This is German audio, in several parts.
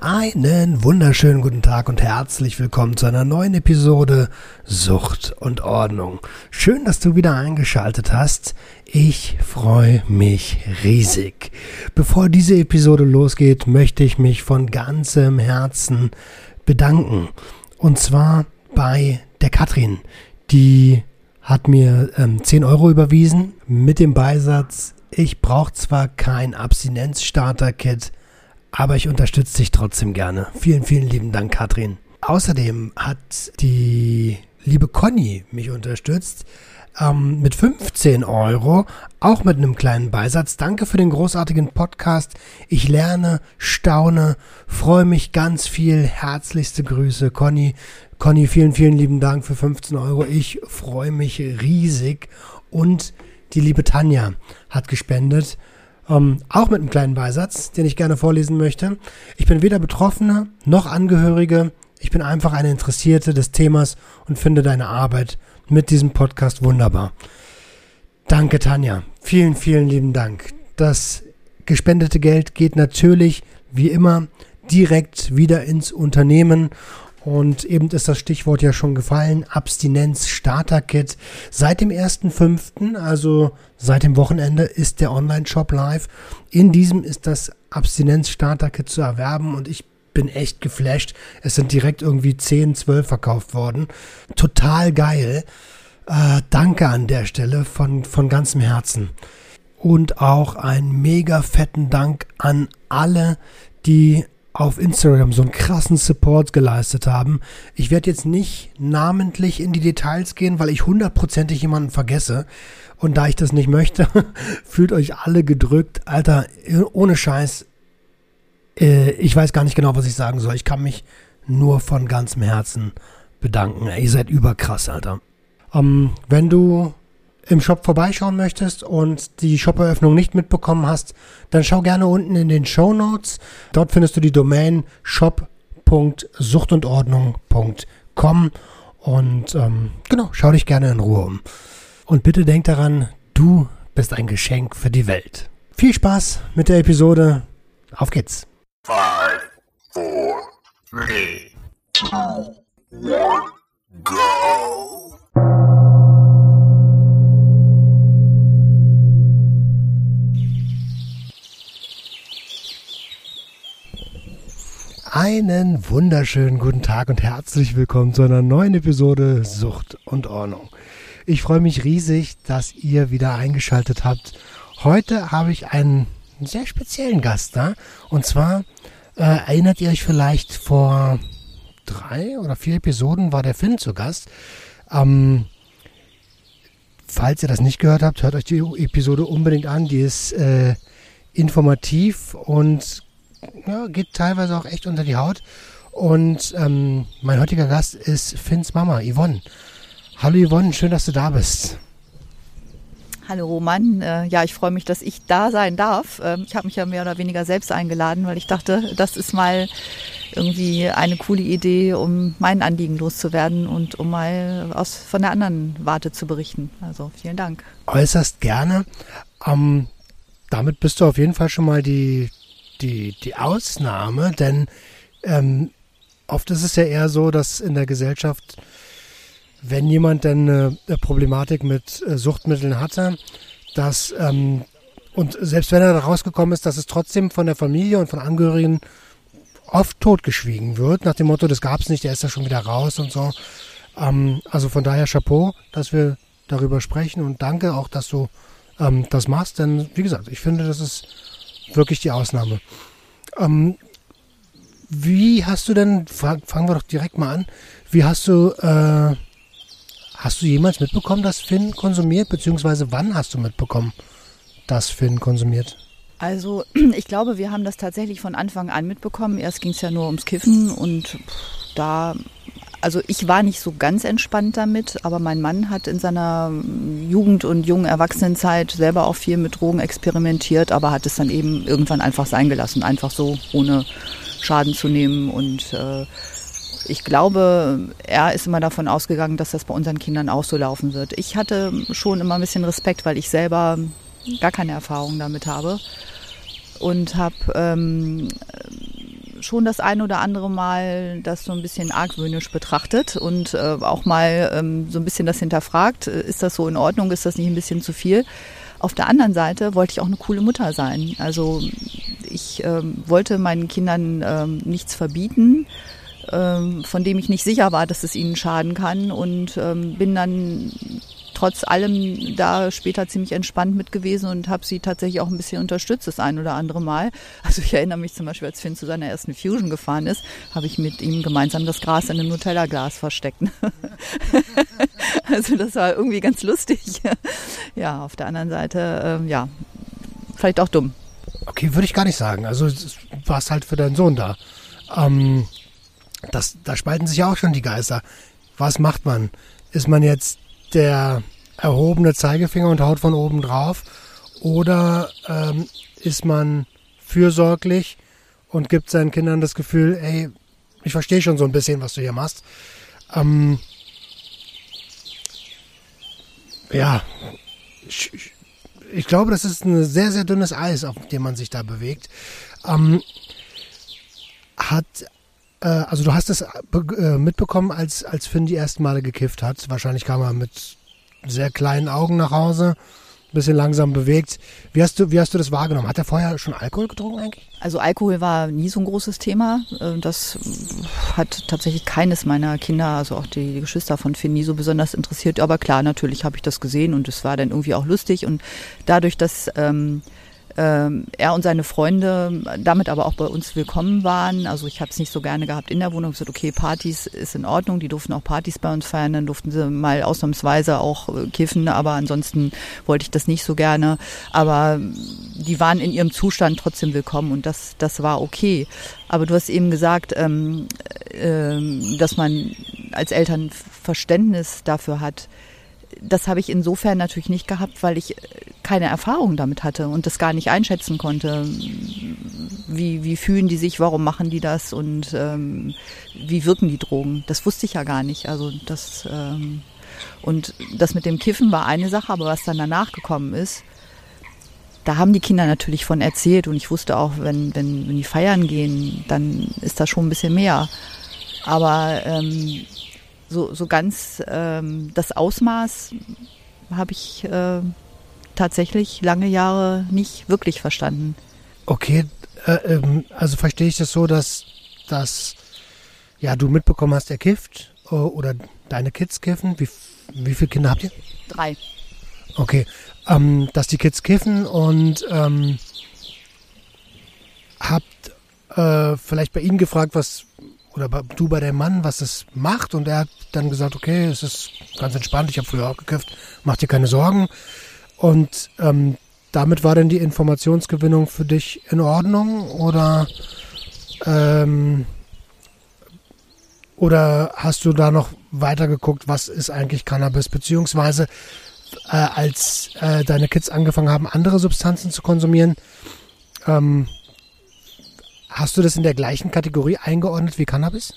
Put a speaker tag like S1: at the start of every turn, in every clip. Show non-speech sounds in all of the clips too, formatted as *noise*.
S1: Einen wunderschönen guten Tag und herzlich willkommen zu einer neuen Episode Sucht und Ordnung. Schön, dass du wieder eingeschaltet hast. Ich freue mich riesig. Bevor diese Episode losgeht, möchte ich mich von ganzem Herzen bedanken. Und zwar bei der Katrin, die hat mir ähm, 10 Euro überwiesen mit dem Beisatz, ich brauche zwar kein Abstinenz-Starter-Kit, aber ich unterstütze dich trotzdem gerne. Vielen, vielen lieben Dank, Katrin. Außerdem hat die liebe Conny mich unterstützt ähm, mit 15 Euro, auch mit einem kleinen Beisatz. Danke für den großartigen Podcast. Ich lerne, staune, freue mich ganz viel. Herzlichste Grüße, Conny. Conny, vielen, vielen lieben Dank für 15 Euro. Ich freue mich riesig. Und die liebe Tanja hat gespendet ähm, auch mit einem kleinen Beisatz, den ich gerne vorlesen möchte. Ich bin weder Betroffene noch Angehörige. Ich bin einfach eine Interessierte des Themas und finde deine Arbeit mit diesem Podcast wunderbar. Danke, Tanja. Vielen, vielen lieben Dank. Das gespendete Geld geht natürlich, wie immer, direkt wieder ins Unternehmen und eben ist das Stichwort ja schon gefallen, Abstinenz Starter Kit. Seit dem 1.5., also seit dem Wochenende, ist der Online-Shop live. In diesem ist das Abstinenz Starter Kit zu erwerben und ich bin echt geflasht. Es sind direkt irgendwie 10, 12 verkauft worden. Total geil. Äh, danke an der Stelle von, von ganzem Herzen. Und auch einen mega fetten Dank an alle, die auf Instagram so einen krassen Support geleistet haben. Ich werde jetzt nicht namentlich in die Details gehen, weil ich hundertprozentig jemanden vergesse. Und da ich das nicht möchte, *laughs* fühlt euch alle gedrückt. Alter, ohne Scheiß, äh, ich weiß gar nicht genau, was ich sagen soll. Ich kann mich nur von ganzem Herzen bedanken. Ihr seid überkrass, Alter. Ähm, wenn du im Shop vorbeischauen möchtest und die Shop-Eröffnung nicht mitbekommen hast, dann schau gerne unten in den Show Notes. Dort findest du die Domain shop.suchtundordnung.com und ähm, genau, schau dich gerne in Ruhe um. Und bitte denk daran, du bist ein Geschenk für die Welt. Viel Spaß mit der Episode. Auf geht's. Five, four, three, two, one, go. Einen wunderschönen guten Tag und herzlich willkommen zu einer neuen Episode Sucht und Ordnung. Ich freue mich riesig, dass ihr wieder eingeschaltet habt. Heute habe ich einen sehr speziellen Gast da. Und zwar äh, erinnert ihr euch vielleicht vor drei oder vier Episoden war der Finn zu Gast. Ähm, falls ihr das nicht gehört habt, hört euch die Episode unbedingt an. Die ist äh, informativ und ja, geht teilweise auch echt unter die Haut. Und ähm, mein heutiger Gast ist Finns Mama, Yvonne. Hallo Yvonne, schön, dass du da bist.
S2: Hallo Roman, äh, ja, ich freue mich, dass ich da sein darf. Ähm, ich habe mich ja mehr oder weniger selbst eingeladen, weil ich dachte, das ist mal irgendwie eine coole Idee, um mein Anliegen loszuwerden und um mal aus von der anderen Warte zu berichten. Also vielen Dank.
S1: Äußerst gerne. Ähm, damit bist du auf jeden Fall schon mal die die, die Ausnahme, denn ähm, oft ist es ja eher so, dass in der Gesellschaft, wenn jemand dann eine, Problematik mit äh, Suchtmitteln hatte, dass ähm, und selbst wenn er da rausgekommen ist, dass es trotzdem von der Familie und von Angehörigen oft totgeschwiegen wird, nach dem Motto, das gab es nicht, der ist ja schon wieder raus und so. Ähm, also von daher Chapeau, dass wir darüber sprechen und danke auch, dass du ähm, das machst, denn wie gesagt, ich finde, das ist wirklich die Ausnahme. Ähm, wie hast du denn, fangen wir doch direkt mal an, wie hast du, äh, hast du jemals mitbekommen, dass Finn konsumiert, beziehungsweise wann hast du mitbekommen, dass Finn konsumiert?
S2: Also *clears throat* ich glaube, wir haben das tatsächlich von Anfang an mitbekommen. Erst ging es ja nur ums Kiffen und da also ich war nicht so ganz entspannt damit, aber mein Mann hat in seiner Jugend und jungen Erwachsenenzeit selber auch viel mit Drogen experimentiert, aber hat es dann eben irgendwann einfach sein gelassen, einfach so ohne Schaden zu nehmen. Und äh, ich glaube, er ist immer davon ausgegangen, dass das bei unseren Kindern auch so laufen wird. Ich hatte schon immer ein bisschen Respekt, weil ich selber gar keine Erfahrung damit habe und habe ähm, schon das ein oder andere Mal das so ein bisschen argwöhnisch betrachtet und äh, auch mal ähm, so ein bisschen das hinterfragt. Äh, ist das so in Ordnung? Ist das nicht ein bisschen zu viel? Auf der anderen Seite wollte ich auch eine coole Mutter sein. Also ich ähm, wollte meinen Kindern ähm, nichts verbieten, ähm, von dem ich nicht sicher war, dass es ihnen schaden kann und ähm, bin dann trotz allem da später ziemlich entspannt mit gewesen und habe sie tatsächlich auch ein bisschen unterstützt, das ein oder andere Mal. Also ich erinnere mich zum Beispiel, als Finn zu seiner ersten Fusion gefahren ist, habe ich mit ihm gemeinsam das Gras in einem Nutella-Glas versteckt. *laughs* also das war irgendwie ganz lustig. *laughs* Ja, auf der anderen Seite, äh, ja, vielleicht auch dumm.
S1: Okay, würde ich gar nicht sagen. Also du warst halt für deinen Sohn da. Ähm, das, da spalten sich ja auch schon die Geister. Was macht man? Ist man jetzt der erhobene Zeigefinger und haut von oben drauf? Oder ähm, ist man fürsorglich und gibt seinen Kindern das Gefühl, ey, ich verstehe schon so ein bisschen, was du hier machst. Ähm, ja, ich, ich, glaube, das ist ein sehr, sehr dünnes Eis, auf dem man sich da bewegt. Ähm, hat also du hast es äh, mitbekommen, als, als Finn die ersten Male gekifft hat. Wahrscheinlich kam er mit sehr kleinen Augen nach Hause, ein bisschen langsam bewegt. Wie hast du, wie hast du das wahrgenommen? Hat er vorher schon Alkohol getrunken eigentlich?
S2: Also Alkohol war nie so ein großes Thema. Äh, das hat tatsächlich keines meiner Kinder, also auch die, Geschwister von Finn, nie so besonders interessiert. Aber klar, natürlich habe ich das gesehen und es war dann irgendwie auch lustig. Und dadurch, dass ähm, ähm, er und seine Freunde damit aber auch bei uns willkommen waren. Also ich habe es nicht so gerne gehabt in der Wohnung. Ich gesagt, okay, Partys ist in Ordnung, die durften auch Partys bei uns feiern, dann durften sie mal ausnahmsweise auch äh, kiffen, aber ansonsten wollte ich das nicht so gerne. Aber die waren in ihrem Zustand trotzdem willkommen und das, das war okay. Aber du hast eben gesagt, ähm, äh, dass man als Eltern Verständnis dafür hat, das habe ich insofern natürlich nicht gehabt, weil ich keine Erfahrung damit hatte und das gar nicht einschätzen konnte. Wie, wie fühlen die sich, warum machen die das und ähm, wie wirken die Drogen? Das wusste ich ja gar nicht. Also das ähm, und das mit dem Kiffen war eine Sache, aber was dann danach gekommen ist, da haben die Kinder natürlich von erzählt und ich wusste auch, wenn, wenn, wenn die feiern gehen, dann ist das schon ein bisschen mehr. Aber ähm, so, so ganz ähm, das Ausmaß habe ich äh, tatsächlich lange Jahre nicht wirklich verstanden.
S1: Okay, äh, ähm, also verstehe ich das so, dass, dass ja, du mitbekommen hast, er kifft äh, oder deine Kids kiffen. Wie, wie viele Kinder habt ihr?
S2: Drei.
S1: Okay, ähm, dass die Kids kiffen und ähm, habt äh, vielleicht bei ihnen gefragt, was oder du bei dem Mann, was es macht. Und er hat dann gesagt, okay, es ist ganz entspannt, ich habe früher auch gekifft, mach dir keine Sorgen. Und ähm, damit war dann die Informationsgewinnung für dich in Ordnung oder ähm, oder hast du da noch weiter geguckt, was ist eigentlich Cannabis, beziehungsweise äh, als äh, deine Kids angefangen haben, andere Substanzen zu konsumieren, ähm, Hast du das in der gleichen Kategorie eingeordnet wie Cannabis?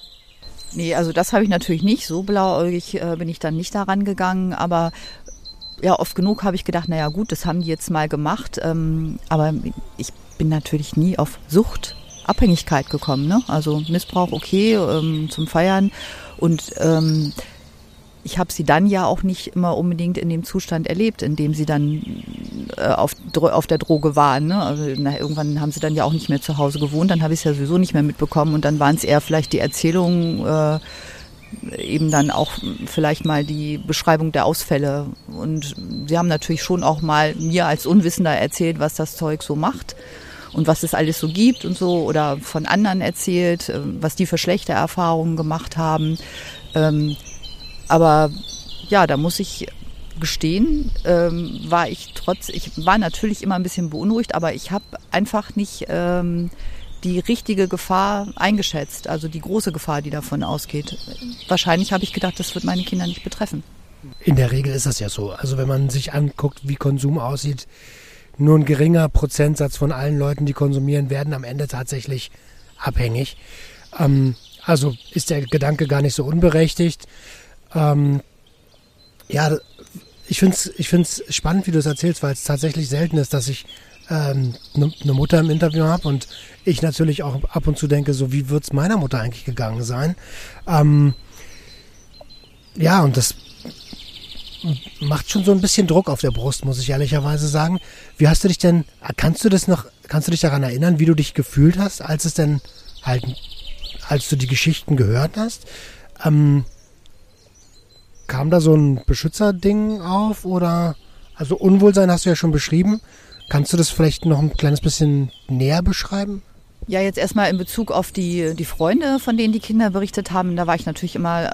S2: Nee, also das habe ich natürlich nicht. So blauäugig äh, bin ich dann nicht daran gegangen. Aber ja, oft genug habe ich gedacht, naja gut, das haben die jetzt mal gemacht. Ähm, aber ich bin natürlich nie auf Suchtabhängigkeit gekommen. Ne? Also Missbrauch okay ähm, zum Feiern. Und ähm, ich habe sie dann ja auch nicht immer unbedingt in dem Zustand erlebt, in dem sie dann äh, auf, auf der Droge waren. Ne? Also, na, irgendwann haben sie dann ja auch nicht mehr zu Hause gewohnt, dann habe ich es ja sowieso nicht mehr mitbekommen und dann waren es eher vielleicht die Erzählungen, äh, eben dann auch vielleicht mal die Beschreibung der Ausfälle. Und sie haben natürlich schon auch mal mir als Unwissender erzählt, was das Zeug so macht und was es alles so gibt und so oder von anderen erzählt, äh, was die für schlechte Erfahrungen gemacht haben. Ähm, aber ja, da muss ich gestehen, ähm, war ich trotz, ich war natürlich immer ein bisschen beunruhigt, aber ich habe einfach nicht ähm, die richtige Gefahr eingeschätzt, also die große Gefahr, die davon ausgeht. Wahrscheinlich habe ich gedacht, das wird meine Kinder nicht betreffen.
S1: In der Regel ist das ja so. Also wenn man sich anguckt, wie Konsum aussieht, nur ein geringer Prozentsatz von allen Leuten, die konsumieren, werden am Ende tatsächlich abhängig. Ähm, also ist der Gedanke gar nicht so unberechtigt. Ähm, ja, ich finde es ich find's spannend, wie du es erzählst, weil es tatsächlich selten ist, dass ich eine ähm, ne, ne Mutter im Interview habe und ich natürlich auch ab und zu denke, so wie wird es meiner Mutter eigentlich gegangen sein. Ähm, ja, und das macht schon so ein bisschen Druck auf der Brust, muss ich ehrlicherweise sagen. Wie hast du dich denn, kannst du das noch, kannst du dich daran erinnern, wie du dich gefühlt hast, als es denn halt, als du die Geschichten gehört hast? Ähm, kam da so ein Beschützerding auf oder, also Unwohlsein hast du ja schon beschrieben. Kannst du das vielleicht noch ein kleines bisschen näher beschreiben?
S2: Ja, jetzt erstmal in Bezug auf die, die Freunde, von denen die Kinder berichtet haben, da war ich natürlich immer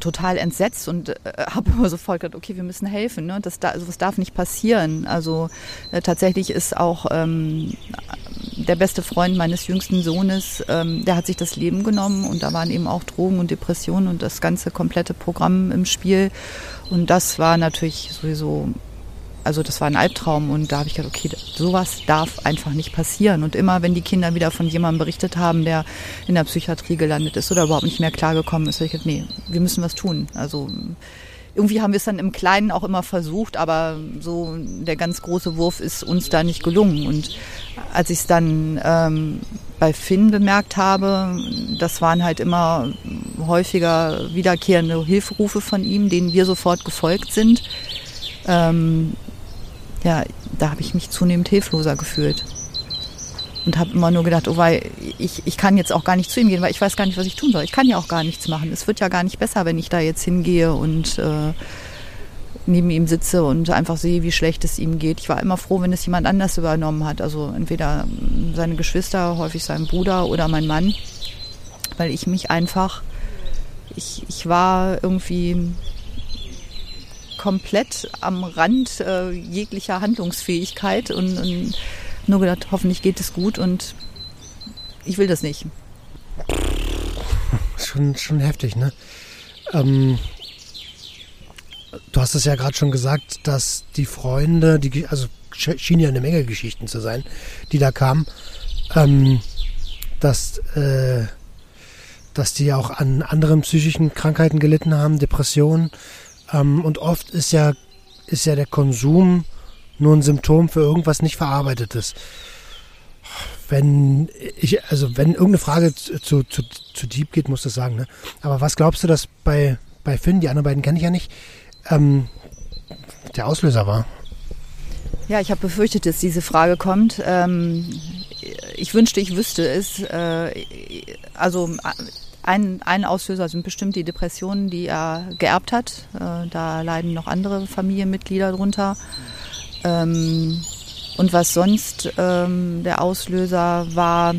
S2: total entsetzt und äh, habe *laughs* immer sofort gedacht, okay, wir müssen helfen. Ne? Das, da, also das darf nicht passieren. Also äh, tatsächlich ist auch ähm, der beste Freund meines jüngsten Sohnes, ähm, der hat sich das Leben genommen und da waren eben auch Drogen und Depressionen und das ganze komplette Programm im Spiel. Und das war natürlich sowieso also das war ein Albtraum und da habe ich gedacht, okay, sowas darf einfach nicht passieren. Und immer, wenn die Kinder wieder von jemandem berichtet haben, der in der Psychiatrie gelandet ist oder überhaupt nicht mehr klargekommen ist, habe ich gedacht, nee, wir müssen was tun. Also irgendwie haben wir es dann im Kleinen auch immer versucht, aber so der ganz große Wurf ist uns da nicht gelungen. Und als ich es dann ähm, bei Finn bemerkt habe, das waren halt immer häufiger wiederkehrende Hilferufe von ihm, denen wir sofort gefolgt sind. Ähm, ja, da habe ich mich zunehmend hilfloser gefühlt. Und habe immer nur gedacht, oh weil ich, ich kann jetzt auch gar nicht zu ihm gehen, weil ich weiß gar nicht, was ich tun soll. Ich kann ja auch gar nichts machen. Es wird ja gar nicht besser, wenn ich da jetzt hingehe und äh, neben ihm sitze und einfach sehe, wie schlecht es ihm geht. Ich war immer froh, wenn es jemand anders übernommen hat. Also entweder seine Geschwister, häufig sein Bruder oder mein Mann. Weil ich mich einfach, ich, ich war irgendwie komplett am Rand äh, jeglicher Handlungsfähigkeit und, und nur gedacht, hoffentlich geht es gut und ich will das nicht.
S1: Schon, schon heftig, ne? Ähm, du hast es ja gerade schon gesagt, dass die Freunde, die, also schien ja eine Menge Geschichten zu sein, die da kamen, ähm, dass, äh, dass die auch an anderen psychischen Krankheiten gelitten haben, Depressionen. Ähm, und oft ist ja, ist ja der Konsum nur ein Symptom für irgendwas nicht Verarbeitetes. Wenn ich, also wenn irgendeine Frage zu, zu, zu, deep geht, muss das sagen, ne? Aber was glaubst du, dass bei, bei Finn, die anderen beiden kenne ich ja nicht, ähm, der Auslöser war?
S2: Ja, ich habe befürchtet, dass diese Frage kommt. Ähm, ich wünschte, ich wüsste es. Äh, also ein, ein Auslöser sind bestimmt die Depressionen, die er geerbt hat. Äh, da leiden noch andere Familienmitglieder drunter. Ähm, und was sonst ähm, der Auslöser war,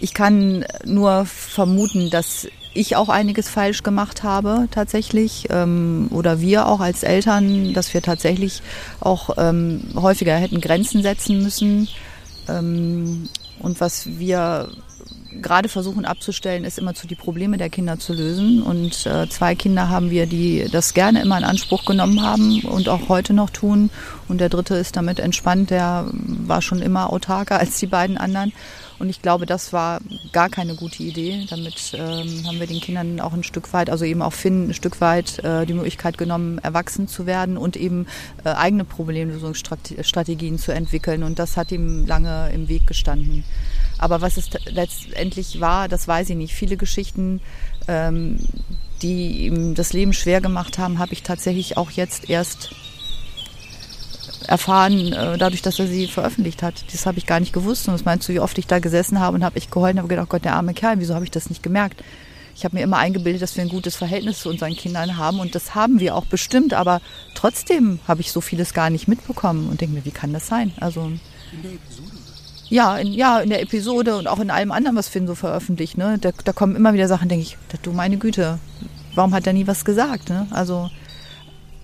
S2: ich kann nur vermuten, dass ich auch einiges falsch gemacht habe tatsächlich ähm, oder wir auch als Eltern, dass wir tatsächlich auch häufiger hätten Grenzen setzen müssen. Und was wir gerade versuchen abzustellen, ist immer zu die Probleme der Kinder zu lösen. Und äh, zwei Kinder haben wir, die das gerne immer in Anspruch genommen haben und auch heute noch tun. Und der dritte ist damit entspannt, der war schon immer autarker *laughs* als die beiden anderen. Und ich glaube, das war gar keine gute Idee. Damit ähm, haben wir den Kindern auch ein Stück weit, also eben auch Finn ein Stück weit äh, die Möglichkeit genommen, erwachsen zu werden und eben äh, eigene Problemlösungsstrategien zu entwickeln. Und das hat ihm lange im Weg gestanden. Aber was es letztendlich war, das weiß ich nicht. Viele Geschichten, ähm, die ihm das Leben schwer gemacht haben, habe ich tatsächlich auch jetzt erst erfahren, äh, dadurch, dass er sie veröffentlicht hat. Das habe ich gar nicht gewusst. Und das meinst du, wie oft ich da gesessen habe und habe ich geheult und habe gedacht, oh Gott, der arme Kerl, wieso habe ich das nicht gemerkt? Ich habe mir immer eingebildet, dass wir ein gutes Verhältnis zu unseren Kindern haben und das haben wir auch bestimmt, aber trotzdem habe ich so vieles gar nicht mitbekommen und denke mir, wie kann das sein? Also in der Episode ja, in, ja, in der Episode und auch in allem anderen, was Finn so veröffentlicht. Ne? Da, da kommen immer wieder Sachen, denke ich, du meine Güte, warum hat er nie was gesagt? Ne? Also,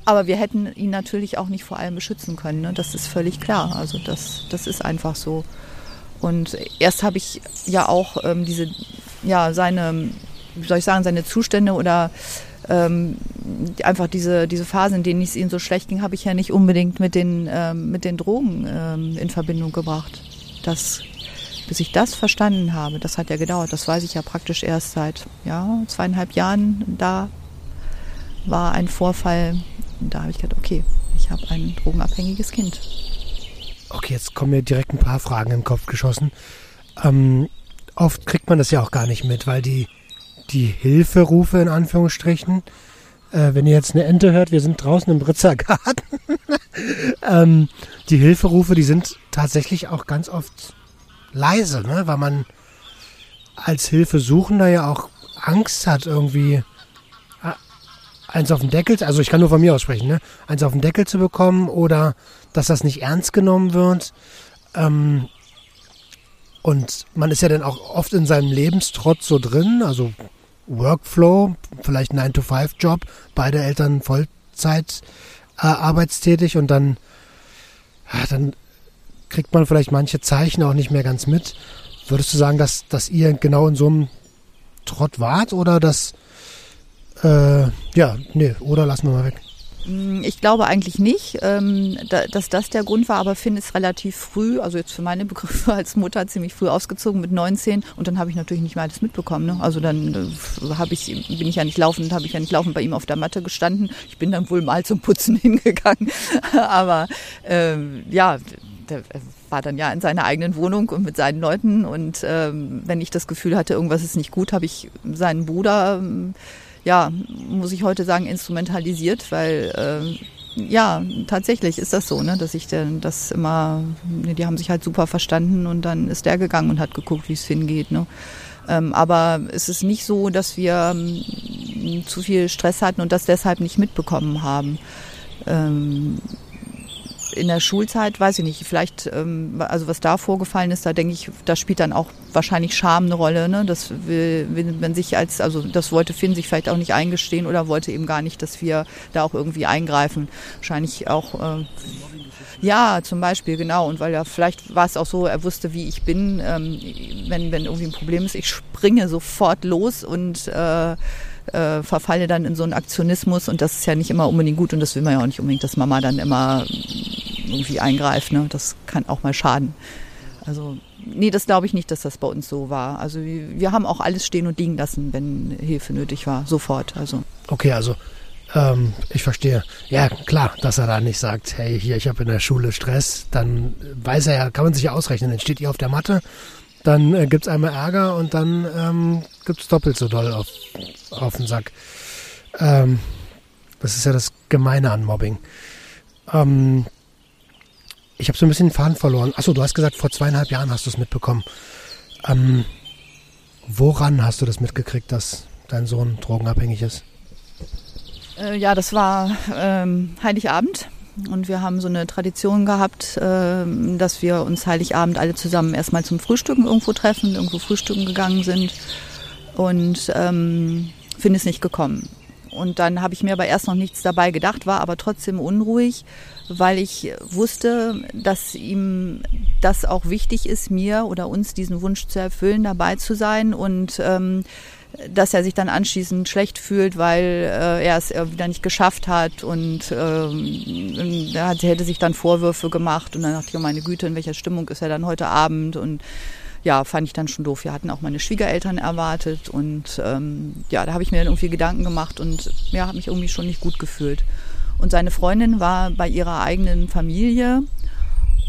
S2: aber wir hätten ihn natürlich auch nicht vor allem beschützen können. Ne? Das ist völlig klar. Also das, das ist einfach so. Und erst habe ich ja auch ähm, diese, ja, seine, wie soll ich sagen, seine Zustände oder ähm, einfach diese, diese Phase, in denen es ihnen so schlecht ging, habe ich ja nicht unbedingt mit den, ähm, mit den Drogen ähm, in Verbindung gebracht. Das, bis ich das verstanden habe, das hat ja gedauert. Das weiß ich ja praktisch erst seit ja, zweieinhalb Jahren. Da war ein Vorfall, und da habe ich gedacht, okay, ich habe ein drogenabhängiges Kind.
S1: Okay, jetzt kommen mir direkt ein paar Fragen in den Kopf geschossen. Ähm, oft kriegt man das ja auch gar nicht mit, weil die, die Hilferufe in Anführungsstrichen, äh, wenn ihr jetzt eine Ente hört, wir sind draußen im Britzer Garten. *laughs* ähm, die Hilferufe, die sind tatsächlich auch ganz oft leise, ne? weil man als Hilfesuchender ja auch Angst hat, irgendwie eins auf den Deckel, also ich kann nur von mir aussprechen, ne? eins auf den Deckel zu bekommen oder dass das nicht ernst genommen wird. Ähm, und man ist ja dann auch oft in seinem Lebenstrotz so drin, also Workflow, vielleicht 9-to-5-Job, beide Eltern Vollzeit äh, arbeitstätig und dann, ja, dann kriegt man vielleicht manche Zeichen auch nicht mehr ganz mit. Würdest du sagen, dass, dass ihr genau in so einem Trott wart oder dass äh, ja, nee, oder lassen wir mal weg.
S2: Mm, ich glaube eigentlich nicht, ähm, dass das der Grund war, aber Finn ist relativ früh, also jetzt für meine Begriffe *laughs* als Mutter ziemlich früh ausgezogen mit 19 und dann habe ich natürlich nicht mehr alles mitbekommen. Ne? Also dann äh, habe ich, bin ich ja nicht laufend, habe ich ja nicht laufend bei ihm auf der Matte gestanden. Ich bin dann wohl mal zum Putzen *laughs* hingegangen, aber ähm, ja, der war dann ja in seiner eigenen Wohnung und mit seinen Leuten und ähm, wenn ich das Gefühl hatte, irgendwas ist nicht gut, habe ich seinen Bruder ähm, ja, muss ich heute sagen, instrumentalisiert, weil äh, ja, tatsächlich ist das so, ne, dass ich denn das immer, ne, die haben sich halt super verstanden und dann ist der gegangen und hat geguckt, wie es hingeht. Ne. Ähm, aber es ist nicht so, dass wir ähm, zu viel Stress hatten und das deshalb nicht mitbekommen haben. Ähm, in der Schulzeit, weiß ich nicht, vielleicht, ähm, also was da vorgefallen ist, da denke ich, da spielt dann auch wahrscheinlich Scham eine Rolle, ne? Das will, wenn sich als, also das wollte Finn sich vielleicht auch nicht eingestehen oder wollte eben gar nicht, dass wir da auch irgendwie eingreifen. Wahrscheinlich auch, äh, ja, zum Beispiel, genau. Und weil ja, vielleicht war es auch so, er wusste, wie ich bin. Ähm, wenn, wenn irgendwie ein Problem ist, ich springe sofort los und äh, äh, verfalle dann in so einen Aktionismus und das ist ja nicht immer unbedingt gut und das will man ja auch nicht unbedingt, dass Mama dann immer irgendwie eingreift. Ne? Das kann auch mal schaden. Also nee, das glaube ich nicht, dass das bei uns so war. Also wir haben auch alles stehen und liegen lassen, wenn Hilfe nötig war, sofort. Also
S1: okay, also ähm, ich verstehe. Ja, klar, dass er da nicht sagt, hey, hier, ich habe in der Schule Stress, dann weiß er ja, kann man sich ja ausrechnen, dann steht ihr auf der Matte, dann äh, gibt es einmal Ärger und dann ähm, gibt es doppelt so doll auf, auf den Sack. Ähm, das ist ja das Gemeine an Mobbing. Ähm, ich habe so ein bisschen den Faden verloren. Achso, du hast gesagt, vor zweieinhalb Jahren hast du es mitbekommen. Ähm, woran hast du das mitgekriegt, dass dein Sohn drogenabhängig ist?
S2: Äh, ja, das war ähm, Heiligabend. Und wir haben so eine Tradition gehabt, äh, dass wir uns Heiligabend alle zusammen erstmal zum Frühstücken irgendwo treffen, irgendwo frühstücken gegangen sind. Und ähm, Finn ist nicht gekommen. Und dann habe ich mir aber erst noch nichts dabei gedacht, war aber trotzdem unruhig, weil ich wusste, dass ihm das auch wichtig ist, mir oder uns diesen Wunsch zu erfüllen, dabei zu sein und ähm, dass er sich dann anschließend schlecht fühlt, weil äh, er es wieder nicht geschafft hat und ähm, er hätte sich dann Vorwürfe gemacht und dann dachte ich, oh meine Güte, in welcher Stimmung ist er dann heute Abend? Und ja, fand ich dann schon doof. Wir hatten auch meine Schwiegereltern erwartet und ähm, ja, da habe ich mir dann irgendwie Gedanken gemacht und ja, habe mich irgendwie schon nicht gut gefühlt. Und seine Freundin war bei ihrer eigenen Familie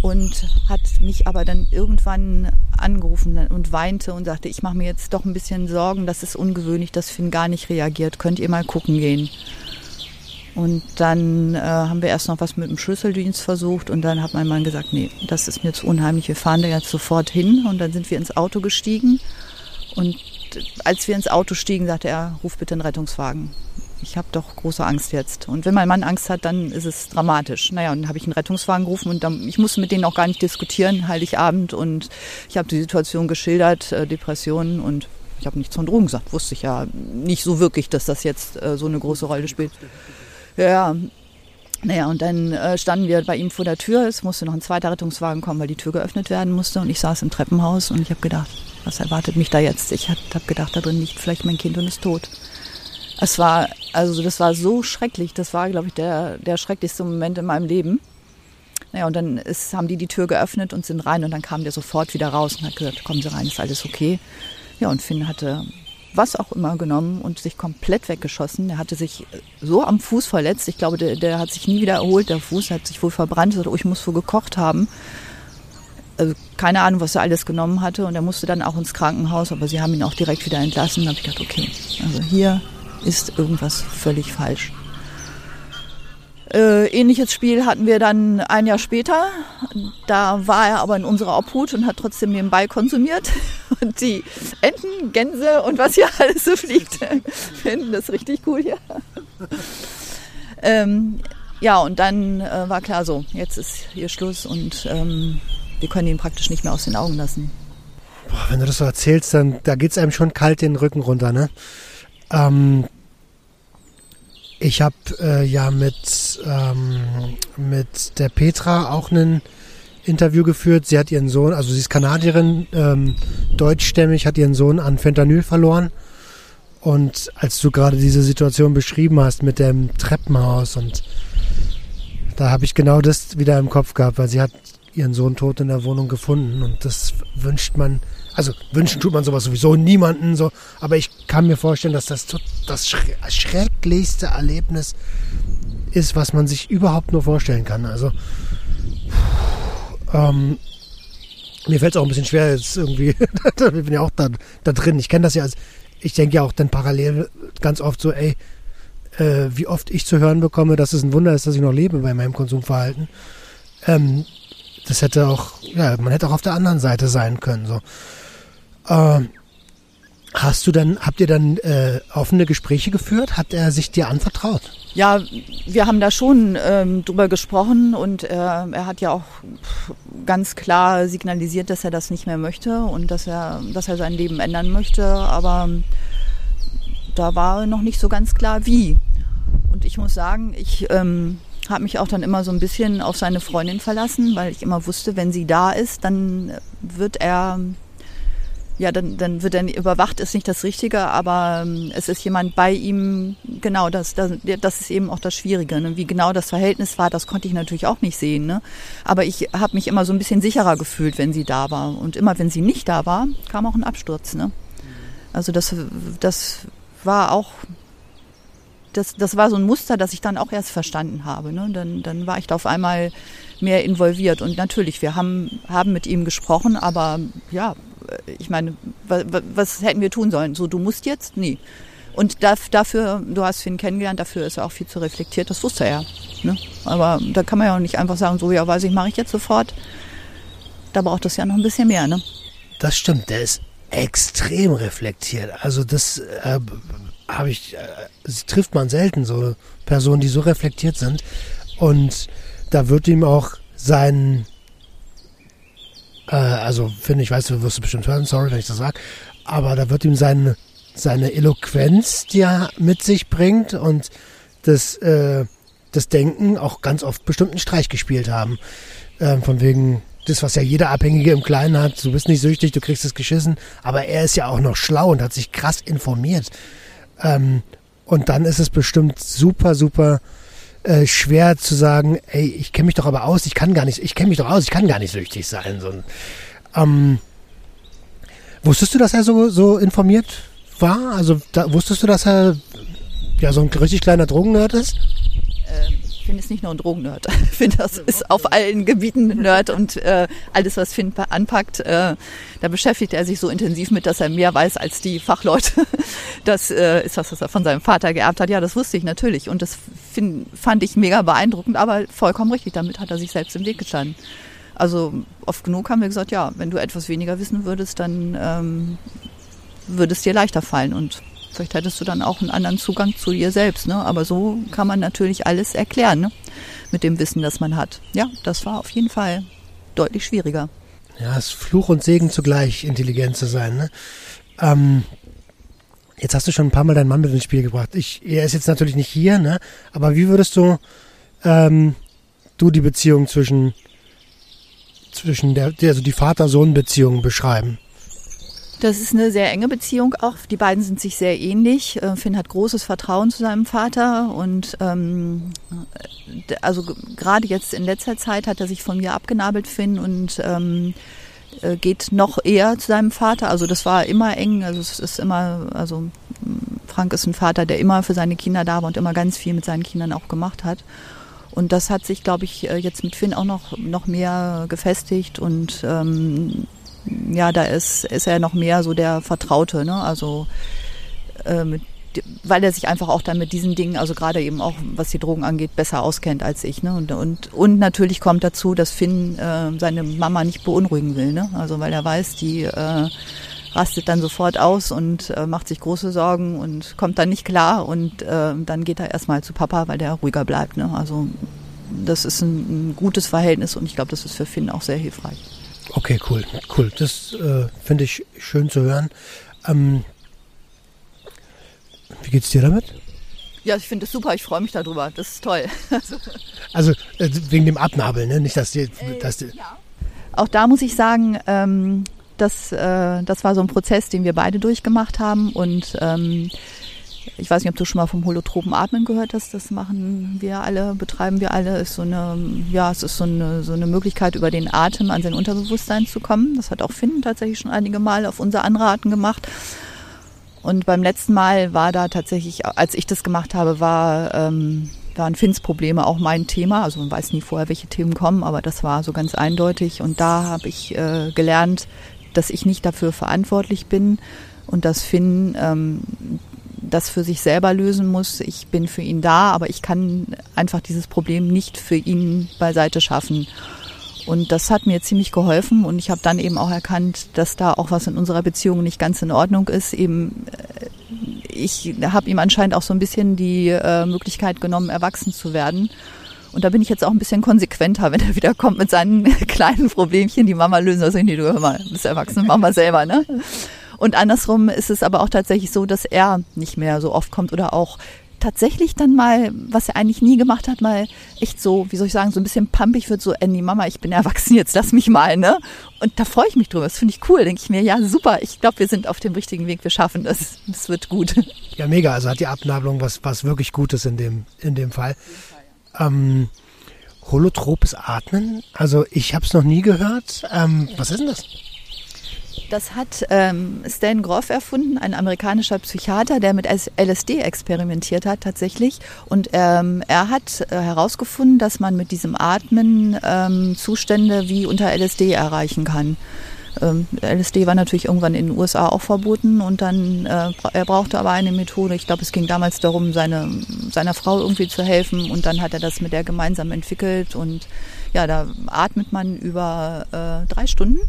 S2: und hat mich aber dann irgendwann angerufen und weinte und sagte, ich mache mir jetzt doch ein bisschen Sorgen, das ist ungewöhnlich, dass Finn gar nicht reagiert. Könnt ihr mal gucken gehen? Und dann äh, haben wir erst noch was mit dem Schlüsseldienst versucht und dann hat mein Mann gesagt, nee, das ist mir zu unheimlich, wir fahren da jetzt sofort hin. Und dann sind wir ins Auto gestiegen und als wir ins Auto stiegen, sagte er, ruf bitte einen Rettungswagen. Ich habe doch große Angst jetzt. Und wenn mein Mann Angst hat, dann ist es dramatisch. Naja, und dann habe ich einen Rettungswagen gerufen und dann, ich musste mit denen auch gar nicht diskutieren, Heiligabend. Und ich habe die Situation geschildert, äh, Depressionen und ich habe nichts von Drogen gesagt. Wusste ich ja nicht so wirklich, dass das jetzt äh, so eine große Rolle spielt. Ja, Naja, und dann äh, standen wir bei ihm vor der Tür. Es musste noch ein zweiter Rettungswagen kommen, weil die Tür geöffnet werden musste. Und ich saß im Treppenhaus und ich habe gedacht, was erwartet mich da jetzt? Ich habe gedacht, da drin liegt vielleicht mein Kind und ist tot. Es war, also das war so schrecklich. Das war, glaube ich, der, der schrecklichste Moment in meinem Leben. Naja, und dann ist, haben die die Tür geöffnet und sind rein und dann kam der sofort wieder raus und hat gesagt, kommen Sie rein, ist alles okay. Ja, und Finn hatte was auch immer genommen und sich komplett weggeschossen. Er hatte sich so am Fuß verletzt. Ich glaube, der, der hat sich nie wieder erholt. Der Fuß hat sich wohl verbrannt. Er sagte, oh, ich muss wohl gekocht haben. Also keine Ahnung, was er alles genommen hatte. Und er musste dann auch ins Krankenhaus, aber sie haben ihn auch direkt wieder entlassen. Da habe ich gedacht, okay, also hier ist irgendwas völlig falsch. Äh, ähnliches Spiel hatten wir dann ein Jahr später. Da war er aber in unserer Obhut und hat trotzdem nebenbei konsumiert. *laughs* Und die Enten, Gänse und was hier *laughs* alles so fliegt, finden das richtig cool hier. Ähm, ja, und dann äh, war klar so, jetzt ist hier Schluss und ähm, wir können ihn praktisch nicht mehr aus den Augen lassen.
S1: Boah, wenn du das so erzählst, dann da geht es einem schon kalt den Rücken runter, ne? Ähm, ich habe äh, ja mit, ähm, mit der Petra auch ein Interview geführt. Sie hat ihren Sohn, also sie ist Kanadierin, ähm, deutschstämmig, hat ihren Sohn an Fentanyl verloren. Und als du gerade diese Situation beschrieben hast mit dem Treppenhaus und da habe ich genau das wieder im Kopf gehabt, weil sie hat ihren Sohn tot in der Wohnung gefunden und das wünscht man, also wünschen tut man sowas sowieso niemanden so, aber ich kann mir vorstellen, dass das das schrecklichste Erlebnis ist, was man sich überhaupt nur vorstellen kann. Also ähm, mir fällt es auch ein bisschen schwer jetzt irgendwie, *laughs* ich bin ja auch da, da drin. Ich kenne das ja als, ich denke ja auch dann parallel ganz oft so, ey, äh, wie oft ich zu hören bekomme, dass es ein Wunder ist, dass ich noch lebe bei meinem Konsumverhalten. Ähm, das hätte auch, ja, man hätte auch auf der anderen Seite sein können. So. Ähm, hast du dann, habt ihr dann äh, offene Gespräche geführt? Hat er sich dir anvertraut?
S2: Ja, wir haben da schon ähm, drüber gesprochen und äh, er hat ja auch ganz klar signalisiert, dass er das nicht mehr möchte und dass er, dass er sein Leben ändern möchte. Aber da war noch nicht so ganz klar, wie. Und ich muss sagen, ich ähm, habe mich auch dann immer so ein bisschen auf seine Freundin verlassen, weil ich immer wusste, wenn sie da ist, dann wird er, ja, dann, dann wird er überwacht, ist nicht das Richtige, aber ähm, es ist jemand bei ihm, genau, das, das, das ist eben auch das Schwierige. Ne? Wie genau das Verhältnis war, das konnte ich natürlich auch nicht sehen. Ne? Aber ich habe mich immer so ein bisschen sicherer gefühlt, wenn sie da war. Und immer wenn sie nicht da war, kam auch ein Absturz. Ne? Also das, das war auch das, das war so ein Muster, das ich dann auch erst verstanden habe. Ne? Dann, dann war ich da auf einmal mehr involviert. Und natürlich, wir haben, haben mit ihm gesprochen, aber ja, ich meine, was, was hätten wir tun sollen? So, du musst jetzt? Nie. Und dafür, du hast Finn kennengelernt, dafür ist er auch viel zu reflektiert, das wusste er. Ne? Aber da kann man ja auch nicht einfach sagen, so, ja, weiß ich, mache ich jetzt sofort. Da braucht es ja noch ein bisschen mehr, ne?
S1: Das stimmt, der ist extrem reflektiert. Also das äh, habe ich, äh, trifft man selten so Personen, die so reflektiert sind. Und da wird ihm auch sein, äh, also finde ich, weißt du, wirst du bestimmt hören, sorry, wenn ich das sage, aber da wird ihm seine, seine Eloquenz, die er mit sich bringt und das, äh, das Denken auch ganz oft bestimmten Streich gespielt haben. Ähm, von wegen, das, was ja jeder Abhängige im Kleinen hat, du bist nicht süchtig, du kriegst es geschissen, aber er ist ja auch noch schlau und hat sich krass informiert. Ähm, und dann ist es bestimmt super, super äh, schwer zu sagen, ey, ich kenne mich doch aber aus, ich kann gar nicht, ich kenne mich doch aus, ich kann gar nicht süchtig sein. So, ähm, wusstest du, dass er so, so informiert war? Also da, wusstest du, dass er ja so ein richtig kleiner Drogennerd ist?
S2: Ähm, Finn ist nicht nur ein Drogennerd. *laughs* Finn das ist auf allen Gebieten ein Nerd und äh, alles, was Finn anpackt, äh, da beschäftigt er sich so intensiv mit, dass er mehr weiß als die Fachleute. *laughs* Das äh, ist was, was er von seinem Vater geerbt hat. Ja, das wusste ich natürlich und das find, fand ich mega beeindruckend, aber vollkommen richtig. Damit hat er sich selbst im Weg gestanden. Also oft genug haben wir gesagt, ja, wenn du etwas weniger wissen würdest, dann ähm, würde es dir leichter fallen und Vielleicht hättest du dann auch einen anderen Zugang zu dir selbst. Ne? Aber so kann man natürlich alles erklären ne? mit dem Wissen, das man hat. Ja, das war auf jeden Fall deutlich schwieriger.
S1: Ja, es ist Fluch und Segen zugleich, intelligent zu sein. Ne? Ähm, jetzt hast du schon ein paar Mal deinen Mann mit ins Spiel gebracht. Ich, er ist jetzt natürlich nicht hier, ne? aber wie würdest du, äh, ähm, du die Beziehung zwischen, zwischen der, also die Vater-Sohn-Beziehung beschreiben?
S2: Das ist eine sehr enge Beziehung auch. Die beiden sind sich sehr ähnlich. Äh, Finn hat großes Vertrauen zu seinem Vater und ähm, also gerade jetzt in letzter Zeit hat er sich von mir abgenabelt, Finn, und ähm, äh, geht noch eher zu seinem Vater. Also das war immer eng. Also es ist immer, also Frank ist ein Vater, der immer für seine Kinder da war und immer ganz viel mit seinen Kindern auch gemacht hat. Und das hat sich, glaube ich, äh, jetzt mit Finn auch noch, noch mehr gefestigt und ähm, ja, da ist, ist er noch mehr so der Vertraute, ne? Also äh, mit, weil er sich einfach auch dann mit diesen Dingen, also gerade eben auch was die Drogen angeht, besser auskennt als ich. Ne? Und, und, und natürlich kommt dazu, dass Finn äh, seine Mama nicht beunruhigen will. Ne? Also weil er weiß, die äh, rastet dann sofort aus und äh, macht sich große Sorgen und kommt dann nicht klar und äh, dann geht er erstmal zu Papa, weil der ruhiger bleibt. Ne? Also das ist ein, ein gutes Verhältnis und ich glaube, das ist für Finn auch sehr hilfreich.
S1: Okay, cool, cool. Das äh, finde ich schön zu hören. Ähm, wie geht's dir damit?
S2: Ja, ich finde es super, ich freue mich darüber. Das ist toll. *laughs*
S1: also äh, wegen dem Abnabeln, ne? Nicht, dass die.
S2: Äh,
S1: dass die
S2: ja. Auch da muss ich sagen, ähm, das, äh, das war so ein Prozess, den wir beide durchgemacht haben und ähm, ich weiß nicht, ob du schon mal vom holotropen Atmen gehört hast. Das machen wir alle, betreiben wir alle. Ist so eine, ja, es ist so eine, so eine Möglichkeit, über den Atem an sein Unterbewusstsein zu kommen. Das hat auch Finn tatsächlich schon einige Mal auf unser Anraten gemacht. Und beim letzten Mal war da tatsächlich, als ich das gemacht habe, war, ähm, waren Finns Probleme auch mein Thema. Also man weiß nie vorher, welche Themen kommen, aber das war so ganz eindeutig. Und da habe ich äh, gelernt, dass ich nicht dafür verantwortlich bin und dass Finn ähm, das für sich selber lösen muss. Ich bin für ihn da, aber ich kann einfach dieses Problem nicht für ihn beiseite schaffen. Und das hat mir ziemlich geholfen und ich habe dann eben auch erkannt, dass da auch was in unserer Beziehung nicht ganz in Ordnung ist. Eben, äh, ich habe ihm anscheinend auch so ein bisschen die äh, Möglichkeit genommen, erwachsen zu werden. Und da bin ich jetzt auch ein bisschen konsequenter, *laughs* wenn er wieder kommt mit seinen *laughs* kleinen Problemchen, die Mama lösen. Also, nee, du bist erwachsen, Mama selber, ne? Und andersrum ist es aber auch tatsächlich so, dass er nicht mehr so oft kommt oder auch tatsächlich dann mal, was er eigentlich nie gemacht hat, mal echt so, wie soll ich sagen, so ein bisschen pumpig wird, so, Andy, Mama, ich bin erwachsen, jetzt lass mich mal, ne? Und da freue ich mich drüber. Das finde ich cool. Denke ich mir, ja, super, ich glaube, wir sind auf dem richtigen Weg, wir schaffen das. Das wird gut.
S1: Ja, mega. Also hat die Abnabelung was, was wirklich Gutes in dem, in dem Fall. Ähm, holotropes Atmen? Also ich habe es noch nie gehört. Ähm, was ist denn das?
S2: Das hat ähm, Stan Groff erfunden, ein amerikanischer Psychiater, der mit LSD experimentiert hat tatsächlich. Und ähm, er hat äh, herausgefunden, dass man mit diesem Atmen ähm, Zustände wie unter LSD erreichen kann. Ähm, LSD war natürlich irgendwann in den USA auch verboten und dann äh, er brauchte aber eine Methode. Ich glaube, es ging damals darum, seine, seiner Frau irgendwie zu helfen und dann hat er das mit der gemeinsam entwickelt und ja, da atmet man über äh, drei Stunden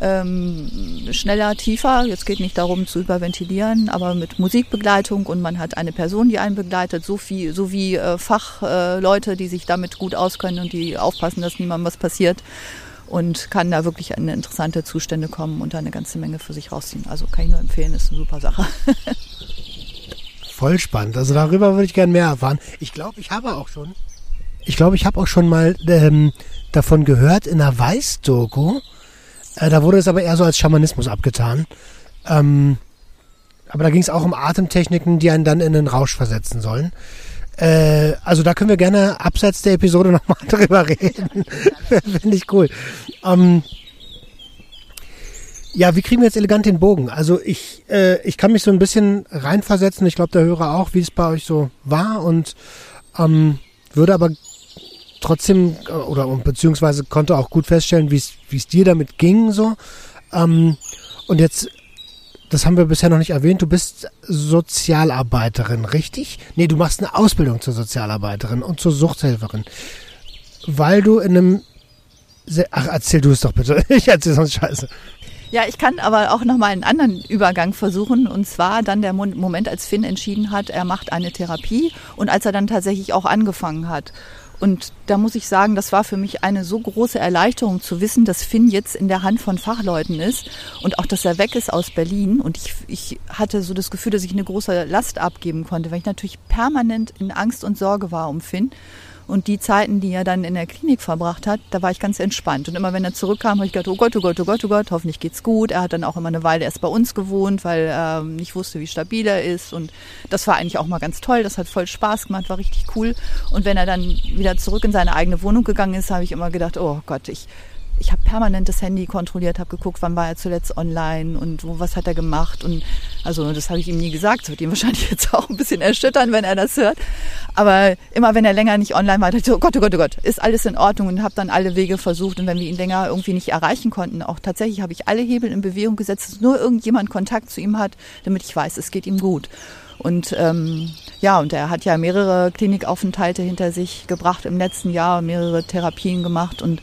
S2: ähm, schneller, tiefer. Jetzt geht nicht darum zu überventilieren, aber mit Musikbegleitung und man hat eine Person, die einen begleitet, so viel, so wie äh, Fachleute, äh, die sich damit gut auskennen und die aufpassen, dass niemandem was passiert und kann da wirklich in interessante Zustände kommen und da eine ganze Menge für sich rausziehen. Also kann ich nur empfehlen, ist eine super Sache. *laughs*
S1: Voll spannend. Also darüber würde ich gerne mehr erfahren. Ich glaube, ich habe auch schon. Ich glaube, ich habe auch schon mal ähm, davon gehört in einer Weiß-Doku äh, da wurde es aber eher so als Schamanismus abgetan. Ähm, aber da ging es auch um Atemtechniken, die einen dann in den Rausch versetzen sollen. Äh, also da können wir gerne abseits der Episode *laughs* nochmal drüber reden. *laughs* Finde ich cool. Ähm, ja, wie kriegen wir jetzt elegant den Bogen? Also ich, äh, ich kann mich so ein bisschen reinversetzen. Ich glaube, der Hörer auch, wie es bei euch so war und ähm, würde aber trotzdem äh, oder beziehungsweise konnte auch gut feststellen, wie es dir damit ging so. Ähm, und jetzt, das haben wir bisher noch nicht erwähnt, du bist Sozialarbeiterin, richtig? Nee, du machst eine Ausbildung zur Sozialarbeiterin und zur Suchthelferin. Weil du in einem Ach, erzähl du es doch bitte. *laughs* Ich erzähl sonst Scheiße.
S2: Ja, ich kann aber auch nochmal einen anderen Übergang versuchen. Und zwar dann der Moment, als Finn entschieden hat, er macht eine Therapie und als er dann tatsächlich auch angefangen hat. Und da muss ich sagen, das war für mich eine so große Erleichterung zu wissen, dass Finn jetzt in der Hand von Fachleuten ist und auch, dass er weg ist aus Berlin. Und ich, ich hatte so das Gefühl, dass ich eine große Last abgeben konnte, weil ich natürlich permanent in Angst und Sorge war um Finn. Und die Zeiten, die er dann in der Klinik verbracht hat, da war ich ganz entspannt. Und immer wenn er zurückkam, habe ich gedacht, oh Gott, oh Gott, oh Gott, oh Gott, hoffentlich geht's gut. Er hat dann auch immer eine Weile erst bei uns gewohnt, weil er nicht wusste, wie stabil er ist. Und das war eigentlich auch mal ganz toll. Das hat voll Spaß gemacht, war richtig cool. Und wenn er dann wieder zurück in seine eigene Wohnung gegangen ist, habe ich immer gedacht, oh Gott, ich ich habe permanent das Handy kontrolliert, habe geguckt, wann war er zuletzt online und wo, was hat er gemacht. Und also das habe ich ihm nie gesagt. Das wird ihn *laughs* wahrscheinlich jetzt auch ein bisschen erschüttern, wenn er das hört. Aber immer wenn er länger nicht online war, dachte ich so, oh Gott, oh Gott, oh Gott, ist alles in Ordnung und habe dann alle Wege versucht. Und wenn wir ihn länger irgendwie nicht erreichen konnten, auch tatsächlich habe ich alle Hebel in Bewegung gesetzt, dass nur irgendjemand Kontakt zu ihm hat, damit ich weiß, es geht ihm gut. Und ähm, ja, und er hat ja mehrere Klinikaufenthalte hinter sich gebracht im letzten Jahr, mehrere Therapien gemacht und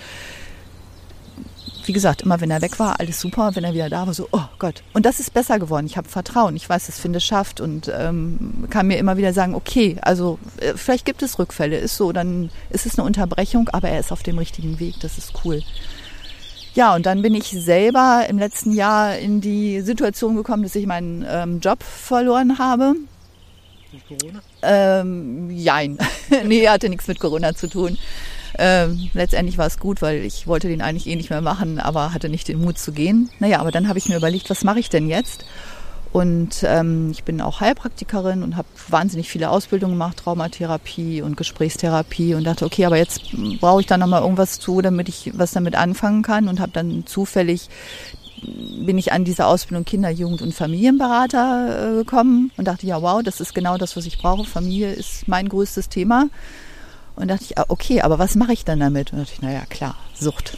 S2: wie gesagt, immer wenn er weg war, alles super. Wenn er wieder da war, so, oh Gott. Und das ist besser geworden. Ich habe Vertrauen. Ich weiß, dass Finde schafft und ähm, kann mir immer wieder sagen, okay, also äh, vielleicht gibt es Rückfälle, ist so, dann ist es eine Unterbrechung, aber er ist auf dem richtigen Weg. Das ist cool. Ja, und dann bin ich selber im letzten Jahr in die Situation gekommen, dass ich meinen ähm, Job verloren habe. Durch Corona? Ähm, jein. *laughs* nee, hatte nichts mit Corona zu tun. Ähm, letztendlich war es gut, weil ich wollte den eigentlich eh nicht mehr machen, aber hatte nicht den Mut zu gehen. Naja, aber dann habe ich mir überlegt, was mache ich denn jetzt? Und ähm, ich bin auch Heilpraktikerin und habe wahnsinnig viele Ausbildungen gemacht, Traumatherapie und Gesprächstherapie und dachte, okay, aber jetzt brauche ich da nochmal irgendwas zu, damit ich was damit anfangen kann und habe dann zufällig bin ich an diese Ausbildung Kinder-, Jugend- und Familienberater äh, gekommen und dachte, ja, wow, das ist genau das, was ich brauche. Familie ist mein größtes Thema. Und dachte ich, ah, okay, aber was mache ich dann damit? Und dachte ich, naja, klar, Sucht.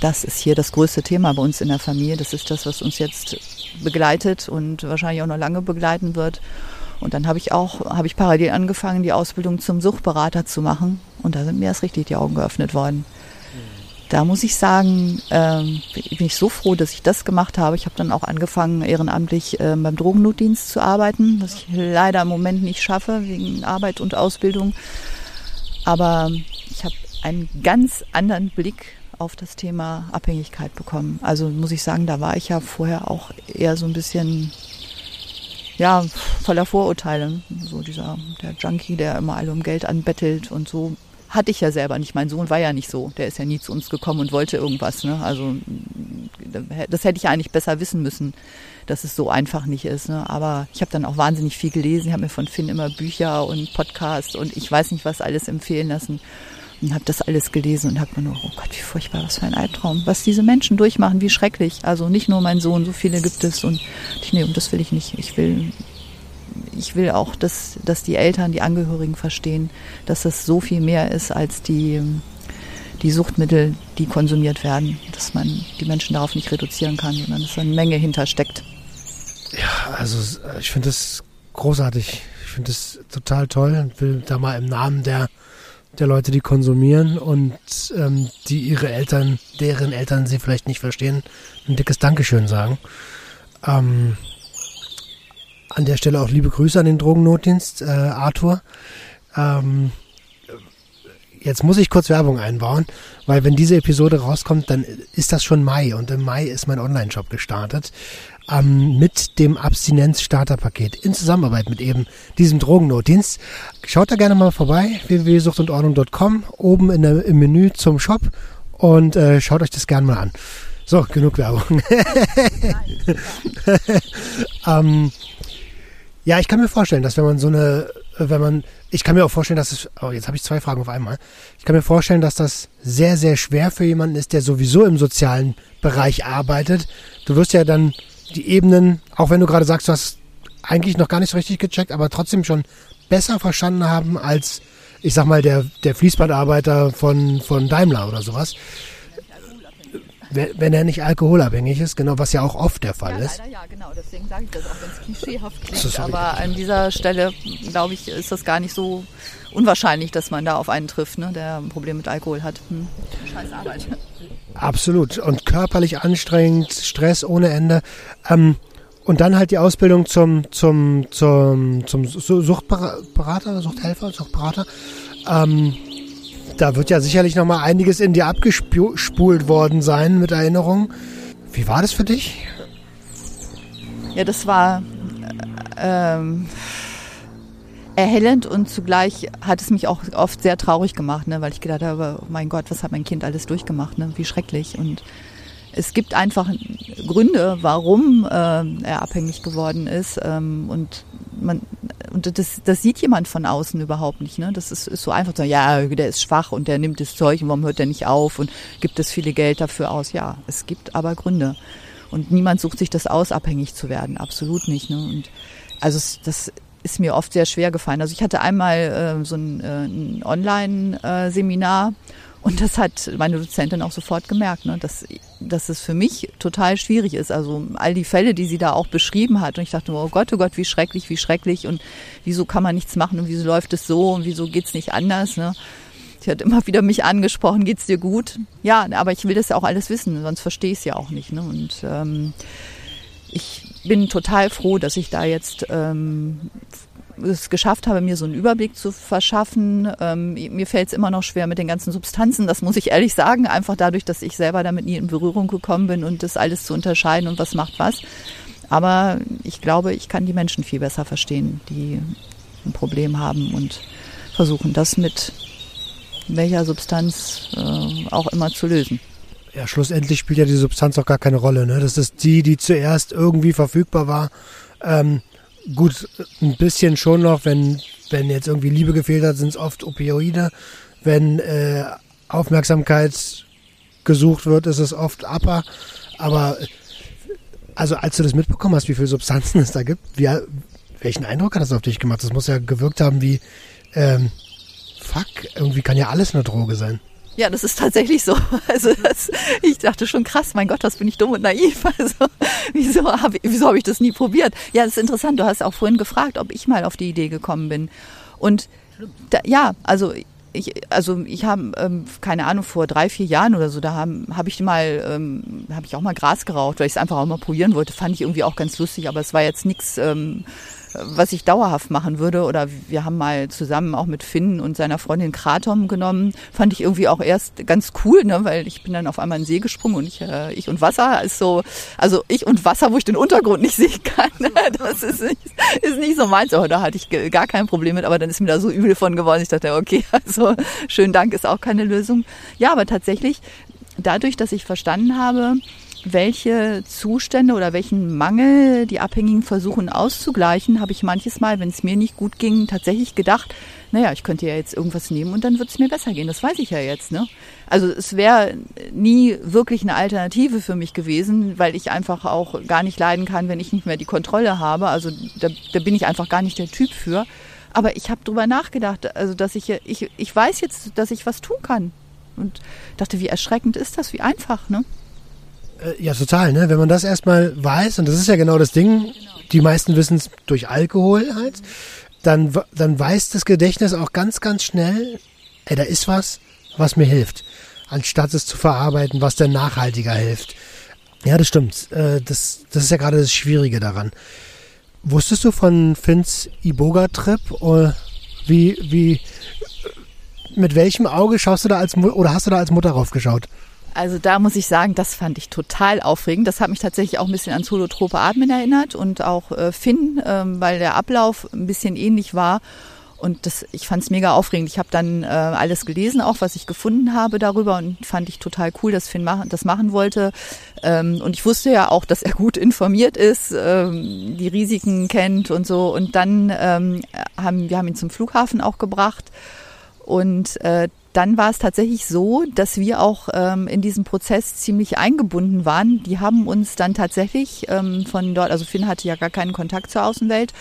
S2: Das ist hier das größte Thema bei uns in der Familie. Das ist das, was uns jetzt begleitet und wahrscheinlich auch noch lange begleiten wird. Und dann habe ich auch, habe ich parallel angefangen, die Ausbildung zum Suchtberater zu machen. Und da sind mir erst richtig die Augen geöffnet worden. Da muss ich sagen, ähm, bin ich so froh, dass ich das gemacht habe. Ich habe dann auch angefangen, ehrenamtlich äh, beim Drogennotdienst zu arbeiten, was ich leider im Moment nicht schaffe, wegen Arbeit und Ausbildung. Aber ich habe einen ganz anderen Blick auf das Thema Abhängigkeit bekommen. Also muss ich sagen, da war ich ja vorher auch eher so ein bisschen ja, voller Vorurteile. So dieser, der Junkie, der immer alle um Geld anbettelt und so. Hatte ich ja selber nicht. Mein Sohn war ja nicht so. Der ist ja nie zu uns gekommen und wollte irgendwas. Ne? Also das hätte ich eigentlich besser wissen müssen, dass es so einfach nicht ist. Ne? Aber ich habe dann auch wahnsinnig viel gelesen. Ich habe mir von Finn immer Bücher und Podcasts und ich weiß nicht was alles empfehlen lassen und habe das alles gelesen und habe mir nur, oh Gott, wie furchtbar, was für ein Albtraum, was diese Menschen durchmachen, wie schrecklich. Also nicht nur mein Sohn, so viele gibt es und ich, nee, und das will ich nicht. Ich will, ich will auch, dass, dass die Eltern, die Angehörigen verstehen, dass das so viel mehr ist als die, die Suchtmittel, die konsumiert werden, dass man die Menschen darauf nicht reduzieren kann, sondern dass da eine Menge hintersteckt.
S1: Ja, also ich finde das großartig. Ich finde das total toll und will da mal im Namen der, der Leute, die konsumieren und ähm, die ihre Eltern, deren Eltern sie vielleicht nicht verstehen, ein dickes Dankeschön sagen. Ähm, an der Stelle auch liebe Grüße an den Drogennotdienst, äh, Arthur. Ähm, jetzt muss ich kurz Werbung einbauen, weil wenn diese Episode rauskommt, dann ist das schon Mai und im Mai ist mein Online-Shop gestartet ähm, mit dem Abstinenz-Starter-Paket in Zusammenarbeit mit eben diesem Drogennotdienst. Schaut da gerne mal vorbei, www.suchtundordnung.com, oben in der, im Menü zum Shop und äh, schaut euch das gerne mal an. So, genug Werbung. *laughs* *laughs* ähm, ja, ich kann mir vorstellen, dass wenn man so eine, wenn man, ich kann mir auch vorstellen, dass es, oh, jetzt habe ich zwei Fragen auf einmal. Ich kann mir vorstellen, dass das sehr, sehr schwer für jemanden ist, der sowieso im sozialen Bereich arbeitet. Du wirst ja dann die Ebenen, auch wenn du gerade sagst, du hast eigentlich noch gar nicht so richtig gecheckt, aber trotzdem schon besser verstanden haben als, ich sag mal, der, der Fließbandarbeiter von, von Daimler oder sowas. Wenn er nicht alkoholabhängig ist, genau, was ja auch oft der Fall ja, ist.
S2: Leider, ja, genau, deswegen sage ich das auch, wenn es klischeehaft klingt. Aber an dieser Stelle, glaube ich, ist das gar nicht so unwahrscheinlich, dass man da auf einen trifft, ne, der ein Problem mit Alkohol hat. Hm. Scheiß Arbeit.
S1: Absolut. Und körperlich anstrengend, Stress ohne Ende. Ähm, und dann halt die Ausbildung zum, zum, zum, zum Suchtberater, Suchthelfer, Suchtberater. Ähm, da wird ja sicherlich noch mal einiges in dir abgespult worden sein mit Erinnerungen. Wie war das für dich?
S2: Ja, das war ähm, erhellend und zugleich hat es mich auch oft sehr traurig gemacht, ne, weil ich gedacht habe, oh mein Gott, was hat mein Kind alles durchgemacht, ne? wie schrecklich. Und es gibt einfach Gründe, warum äh, er abhängig geworden ist. Ähm, und man, und das, das sieht jemand von außen überhaupt nicht. Ne? Das ist, ist so einfach so, ja, der ist schwach und der nimmt das Zeug und warum hört der nicht auf und gibt es viele Geld dafür aus? Ja, es gibt aber Gründe. Und niemand sucht sich das aus, abhängig zu werden. Absolut nicht. Ne? Und also das ist mir oft sehr schwer gefallen. Also ich hatte einmal äh, so ein, äh, ein Online-Seminar und das hat meine Dozentin auch sofort gemerkt, ne, dass, dass es für mich total schwierig ist. Also all die Fälle, die sie da auch beschrieben hat. Und ich dachte, oh Gott, oh Gott, wie schrecklich, wie schrecklich. Und wieso kann man nichts machen und wieso läuft es so und wieso geht's nicht anders. Ne? Sie hat immer wieder mich angesprochen, geht's dir gut? Ja, aber ich will das ja auch alles wissen, sonst verstehe ich es ja auch nicht. Ne? Und ähm, ich bin total froh, dass ich da jetzt ähm, es geschafft habe, mir so einen Überblick zu verschaffen. Ähm, mir fällt es immer noch schwer mit den ganzen Substanzen, das muss ich ehrlich sagen, einfach dadurch, dass ich selber damit nie in Berührung gekommen bin und das alles zu unterscheiden und was macht was. Aber ich glaube, ich kann die Menschen viel besser verstehen, die ein Problem haben und versuchen, das mit welcher Substanz äh, auch immer zu lösen.
S1: Ja, schlussendlich spielt ja die Substanz auch gar keine Rolle. Ne? Das ist die, die zuerst irgendwie verfügbar war. Ähm, gut, ein bisschen schon noch, wenn, wenn jetzt irgendwie Liebe gefehlt hat, sind es oft Opioide. Wenn äh, Aufmerksamkeit gesucht wird, ist es oft Upper. Aber also als du das mitbekommen hast, wie viele Substanzen es da gibt, wie, welchen Eindruck hat das auf dich gemacht? Das muss ja gewirkt haben wie, ähm, fuck, irgendwie kann ja alles eine Droge sein.
S2: Ja, das ist tatsächlich so. *laughs* Also das, ich dachte schon krass, mein Gott, was bin ich dumm und naiv. *laughs* Also wieso habe wieso hab ich das nie probiert? Ja, das ist interessant. Du hast auch vorhin gefragt, ob ich mal auf die Idee gekommen bin. Und da, ja, also ich, also ich habe ähm, keine Ahnung vor drei vier Jahren oder so da habe hab ich mal ähm, habe ich auch mal Gras geraucht weil ich es einfach auch mal probieren wollte fand ich irgendwie auch ganz lustig aber es war jetzt nichts ähm, was ich dauerhaft machen würde. Oder wir haben mal zusammen auch mit Finn und seiner Freundin Kratom genommen. Fand ich irgendwie auch erst ganz cool, ne? weil ich bin dann auf einmal in den See gesprungen und ich, äh, ich und Wasser ist so, also ich und Wasser, wo ich den Untergrund nicht *laughs* sehen kann. Das ist nicht, ist nicht so meins. Oh, da hatte ich gar kein Problem mit, aber dann ist mir da so übel von geworden. Ich dachte, okay, *laughs* also schönen Dank ist auch keine Lösung. Ja, aber tatsächlich, dadurch, dass ich verstanden habe, welche Zustände oder welchen Mangel die Abhängigen versuchen auszugleichen, habe ich manches Mal, wenn es mir nicht gut ging, tatsächlich gedacht, naja, ich könnte ja jetzt irgendwas nehmen und dann wird es mir besser gehen. Das weiß ich ja jetzt. Ne? Also es wäre nie wirklich eine Alternative für mich gewesen, weil ich einfach auch gar nicht leiden kann, wenn ich nicht mehr die Kontrolle habe. Also da, da bin ich einfach gar nicht der Typ für. Aber ich habe drüber nachgedacht, also dass ich, ich, ich weiß jetzt, dass ich was tun kann. Und dachte, wie erschreckend ist das, wie einfach, ne?
S1: Äh, ja, total, ne? Wenn man das erstmal weiß, und das ist ja genau das Ding, die meisten wissen es durch Alkohol halt, dann, dann weiß das Gedächtnis auch ganz, ganz schnell, ey, da ist was, was mir hilft. Anstatt es zu verarbeiten, was dann nachhaltiger hilft. Ja, das stimmt. Äh, das, das ist ja gerade das Schwierige daran. Wusstest du von Finns Iboga-Trip? Wie, wie, mit welchem Auge schaust du da als, oder hast du da als Mutter raufgeschaut?
S2: Also da muss ich sagen, das fand ich total aufregend. Das hat mich tatsächlich auch ein bisschen an Holotrope Atmen erinnert und auch äh, Finn, ähm, weil der Ablauf ein bisschen ähnlich war. Und das, ich fand es mega aufregend. Ich habe dann äh, alles gelesen, auch was ich gefunden habe darüber und fand ich total cool, dass Finn machen, das machen wollte. Ähm, und ich wusste ja auch, dass er gut informiert ist, ähm, die Risiken kennt und so. Und dann ähm, haben wir haben ihn zum Flughafen auch gebracht und äh, dann war es tatsächlich so, dass wir auch ähm, in diesem Prozess ziemlich eingebunden waren. Die haben uns dann tatsächlich ähm, von dort, also Finn hatte ja gar keinen Kontakt zur Außenwelt,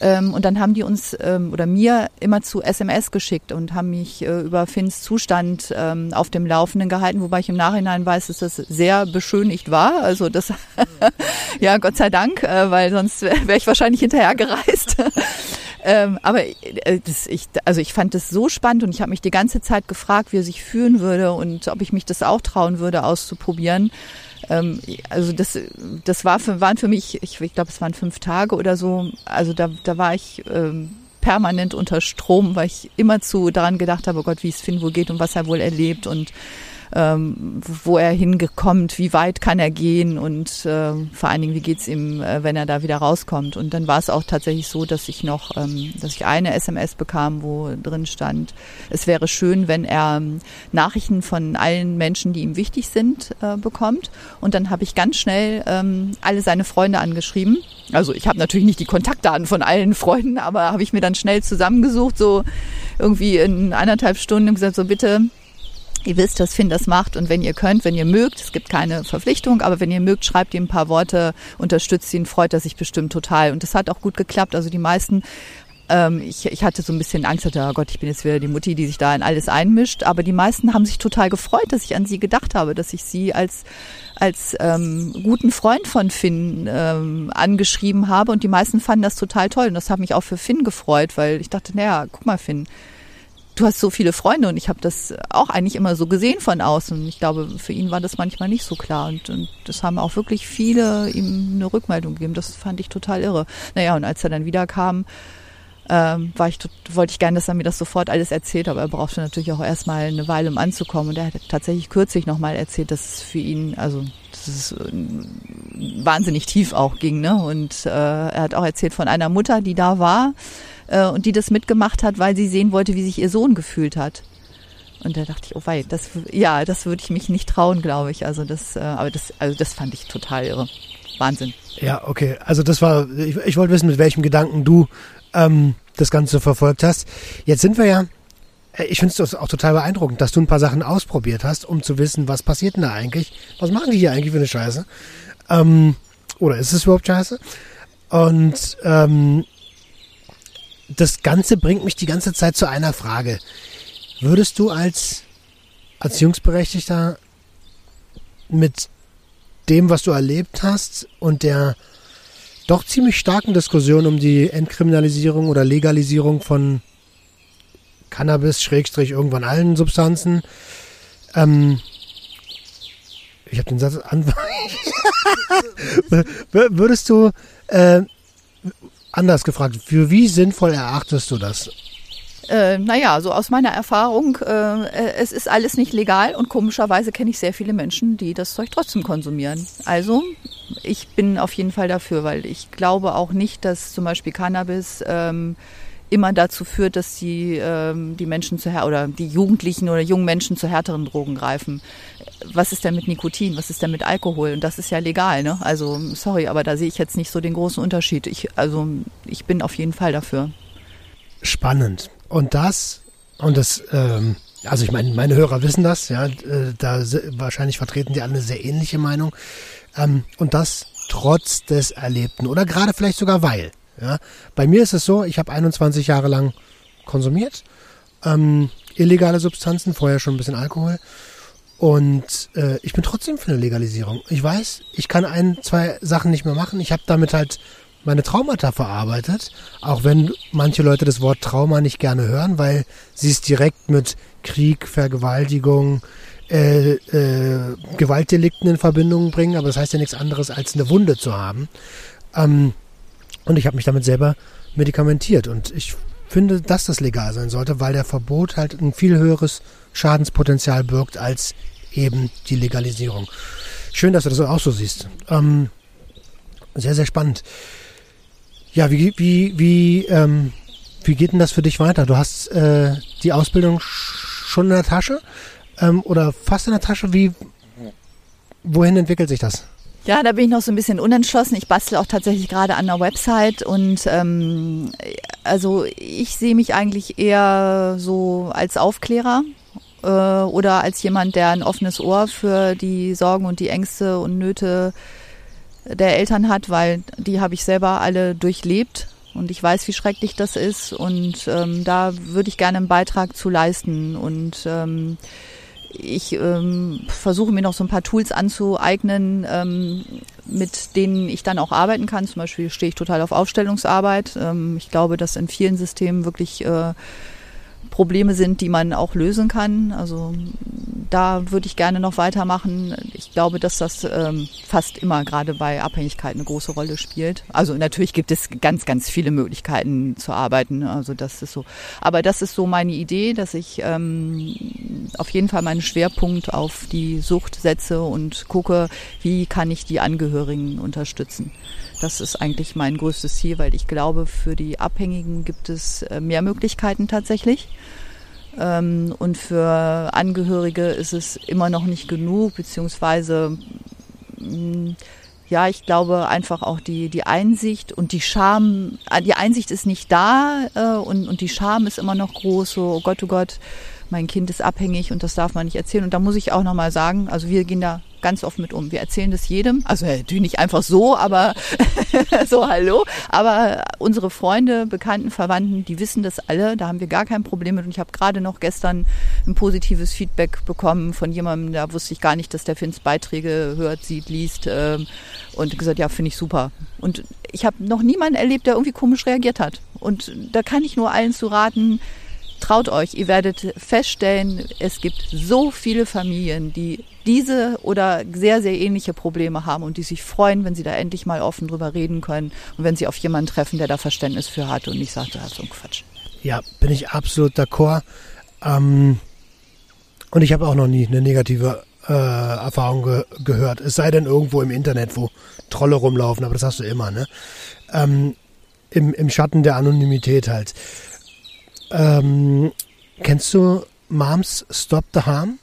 S2: ähm, und dann haben die uns ähm, oder mir immer zu SMS geschickt und haben mich äh, über Finns Zustand ähm, auf dem Laufenden gehalten, wobei ich im Nachhinein weiß, dass das sehr beschönigt war. Also das, *laughs* ja, Gott sei Dank, äh, weil sonst wäre wär ich wahrscheinlich hinterher gereist. Ähm, aber äh, das, ich, also ich fand das so spannend und ich habe mich die ganze Zeit gefragt, wie er sich fühlen würde und ob ich mich das auch trauen würde, auszuprobieren. Ähm, also das, das war für, waren für mich, ich, ich glaube, es waren fünf Tage oder so. Also da, da war ich ähm, permanent unter Strom, weil ich immer zu daran gedacht habe, oh Gott, wie es Finn wohl geht und was er wohl erlebt und ähm, wo er hingekommt, wie weit kann er gehen und äh, vor allen Dingen, wie geht's ihm, äh, wenn er da wieder rauskommt. Und dann war es auch tatsächlich so, dass ich noch, ähm, dass ich eine SMS bekam, wo drin stand, es wäre schön, wenn er ähm, Nachrichten von allen Menschen, die ihm wichtig sind, äh, bekommt. Und dann habe ich ganz schnell ähm, alle seine Freunde angeschrieben. Also ich habe natürlich nicht die Kontaktdaten von allen Freunden, aber habe ich mir dann schnell zusammengesucht, so irgendwie in anderthalb Stunden und gesagt, so bitte Ihr wisst, dass Finn das macht und wenn ihr könnt, wenn ihr mögt, es gibt keine Verpflichtung, aber wenn ihr mögt, schreibt ihm ein paar Worte, unterstützt ihn, freut er sich bestimmt total. Und das hat auch gut geklappt. Also die meisten ähm, ich, ich hatte so ein bisschen Angst, hatte, oh Gott, ich bin jetzt wieder die Mutti, die sich da in alles einmischt. Aber die meisten haben sich total gefreut, dass ich an sie gedacht habe, dass ich sie als als ähm, guten Freund von Finn ähm, angeschrieben habe und die meisten fanden das total toll und das hat mich auch für Finn gefreut, weil ich dachte, naja, guck mal Finn, du hast so viele Freunde und ich habe das auch eigentlich immer so gesehen von außen. Ich glaube, für ihn war das manchmal nicht so klar und, und das haben auch wirklich viele ihm eine Rückmeldung gegeben. Das fand ich total irre. Naja, und als er dann wieder kam, ähm, war ich, wollte ich gerne, dass er mir das sofort alles erzählt, aber er brauchte natürlich auch erstmal eine Weile, um anzukommen. Und er hat tatsächlich kürzlich nochmal erzählt, dass es für ihn, also dass es äh, wahnsinnig tief auch ging. Ne? Und äh, er hat auch erzählt von einer Mutter, die da war, äh, und die das mitgemacht hat, weil sie sehen wollte, wie sich ihr Sohn gefühlt hat. Und da dachte ich, oh wei, das ja, das würde ich mich nicht trauen, glaube ich. Also das, äh, aber das, also das fand ich total irre. Wahnsinn.
S1: Ja, okay. Also das war, ich, ich wollte wissen, mit welchem Gedanken du ähm, das Ganze verfolgt hast. Jetzt sind wir ja, ich finde es auch total beeindruckend, dass du ein paar Sachen ausprobiert hast, um zu wissen, was passiert denn da eigentlich? Was machen die hier eigentlich für eine Scheiße? Ähm, oder ist es überhaupt Scheiße? Und ähm, das Ganze bringt mich die ganze Zeit zu einer Frage. Würdest du als Erziehungsberechtigter mit dem, was du erlebt hast und der doch ziemlich starken Diskussion um die Entkriminalisierung oder Legalisierung von Cannabis, Schrägstrich, irgendwann allen Substanzen, ähm, ich habe den Satz *laughs* an. *laughs* Würdest du äh, anders gefragt, für wie sinnvoll erachtest du das?
S2: Äh, naja, so aus meiner Erfahrung, äh, es ist alles nicht legal und komischerweise kenne ich sehr viele Menschen, die das Zeug trotzdem konsumieren. Also ich bin auf jeden Fall dafür, weil ich glaube auch nicht, dass zum Beispiel Cannabis ähm, immer dazu führt, dass die, ähm, die Menschen zu oder die Jugendlichen oder jungen Menschen zu härteren Drogen greifen. Was ist denn mit Nikotin? Was ist denn mit Alkohol? Und das ist ja legal, ne? Also sorry, aber da sehe ich jetzt nicht so den großen Unterschied. Ich, also ich bin auf jeden Fall dafür.
S1: Spannend. Und das und das, ähm, also ich meine, meine Hörer wissen das, ja, äh, da wahrscheinlich vertreten die alle eine sehr ähnliche Meinung. Ähm, und das trotz des Erlebten oder gerade vielleicht sogar weil. Ja. Bei mir ist es so, ich habe 21 Jahre lang konsumiert, ähm, illegale Substanzen, vorher schon ein bisschen Alkohol. Und äh, ich bin trotzdem für eine Legalisierung. Ich weiß, ich kann ein, zwei Sachen nicht mehr machen. Ich habe damit halt meine Traumata verarbeitet, auch wenn manche Leute das Wort Trauma nicht gerne hören, weil sie es direkt mit Krieg, Vergewaltigung, äh, äh, Gewaltdelikten in Verbindung bringen. Aber das heißt ja nichts anderes, als eine Wunde zu haben. Ähm, und ich habe mich damit selber medikamentiert. Und ich finde, dass das legal sein sollte, weil der Verbot halt ein viel höheres Schadenspotenzial birgt als eben die Legalisierung. Schön, dass du das auch so siehst. Ähm, sehr, sehr spannend. Ja, wie, wie, wie, ähm, wie geht denn das für dich weiter? Du hast äh, die Ausbildung schon in der Tasche ähm, oder fast in der Tasche. Wie, wohin entwickelt sich das?
S2: Ja, da bin ich noch so ein bisschen unentschlossen. Ich bastel auch tatsächlich gerade an der Website und ähm, also ich sehe mich eigentlich eher so als Aufklärer äh, oder als jemand, der ein offenes Ohr für die Sorgen und die Ängste und Nöte der Eltern hat, weil die habe ich selber alle durchlebt und ich weiß, wie schrecklich das ist und ähm, da würde ich gerne einen Beitrag zu leisten und ähm, ich ähm, versuche mir noch so ein paar Tools anzueignen, ähm, mit denen ich dann auch arbeiten kann. Zum Beispiel stehe ich total auf Aufstellungsarbeit. Ähm, ich glaube, dass in vielen Systemen wirklich äh, Probleme sind, die man auch lösen kann. Also da würde ich gerne noch weitermachen. Ich glaube, dass das ähm, fast immer gerade bei Abhängigkeit eine große Rolle spielt. Also natürlich gibt es ganz, ganz viele Möglichkeiten zu arbeiten. Also das ist so. Aber das ist so meine Idee, dass ich ähm, auf jeden Fall meinen Schwerpunkt auf die Sucht setze und gucke, wie kann ich die Angehörigen unterstützen. Das ist eigentlich mein größtes Ziel, weil ich glaube, für die Abhängigen gibt es äh, mehr Möglichkeiten tatsächlich. Ähm, und für Angehörige ist es immer noch nicht genug, beziehungsweise mm, ja, ich glaube einfach auch die, die Einsicht und die Scham, äh, die Einsicht ist nicht da äh, und, und die Scham ist immer noch groß, so, oh Gott, oh Gott, mein Kind ist abhängig und das darf man nicht erzählen. Und da muss ich auch nochmal sagen, also wir gehen da ganz oft mit um. Wir erzählen das jedem. Also natürlich nicht einfach so, aber *laughs* so hallo. Aber unsere Freunde, Bekannten, Verwandten, die wissen das alle. Da haben wir gar kein Problem mit. Und ich habe gerade noch gestern ein positives Feedback bekommen von jemandem, da wusste ich gar nicht, dass der Finns Beiträge hört, sieht, liest ähm, und gesagt, ja, finde ich super. Und ich habe noch niemanden erlebt, der irgendwie komisch reagiert hat. Und da kann ich nur allen zu raten, traut euch, ihr werdet feststellen, es gibt so viele Familien, die diese oder sehr, sehr ähnliche Probleme haben und die sich freuen, wenn sie da endlich mal offen drüber reden können und wenn sie auf jemanden treffen, der da Verständnis für hat und nicht sagt, das ist so ein Quatsch.
S1: Ja, bin ich absolut d'accord. Ähm, und ich habe auch noch nie eine negative äh, Erfahrung ge gehört. Es sei denn irgendwo im Internet, wo Trolle rumlaufen, aber das hast du immer, ne? Ähm, im, Im Schatten der Anonymität halt. Ähm, kennst du Moms Stop the Harm?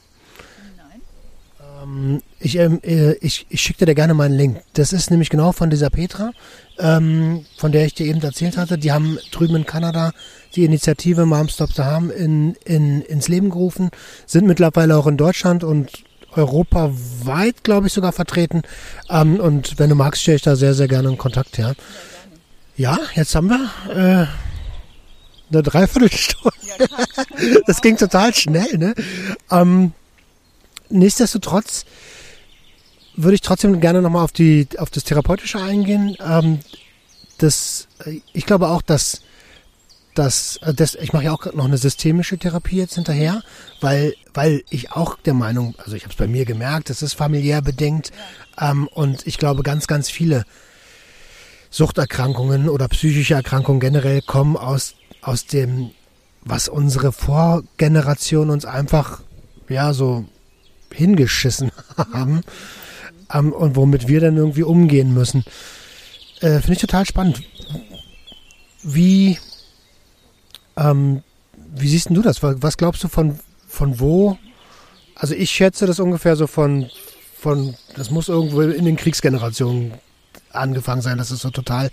S1: Ähm, ich, ähm, äh, ich, ich schicke dir gerne meinen Link. Das ist nämlich genau von dieser Petra, ähm, von der ich dir eben erzählt hatte. Die haben drüben in Kanada die Initiative Moms Stop the Harm in, in, ins Leben gerufen, sind mittlerweile auch in Deutschland und europaweit, glaube ich, sogar vertreten. Ähm, und wenn du magst, stehe ich da sehr, sehr gerne in Kontakt her. Ja, jetzt haben wir äh, eine Dreiviertelstunde. *laughs* das ging total schnell, ne? Ähm, nichtsdestotrotz würde ich trotzdem gerne nochmal auf die, auf das Therapeutische eingehen. Ähm, das, ich glaube auch, dass, dass das, ich mache ja auch noch eine systemische Therapie jetzt hinterher, weil, weil ich auch der Meinung, also ich habe es bei mir gemerkt, es ist familiär bedingt ähm, und ich glaube, ganz, ganz viele Suchterkrankungen oder psychische Erkrankungen generell kommen aus aus dem, was unsere Vorgeneration uns einfach, ja, so hingeschissen *laughs* haben ähm, und womit wir dann irgendwie umgehen müssen. Äh, Finde ich total spannend. Wie, ähm, wie siehst du das? Was glaubst du von, von wo? Also ich schätze das ungefähr so von, von, das muss irgendwo in den Kriegsgenerationen angefangen sein. Das ist so total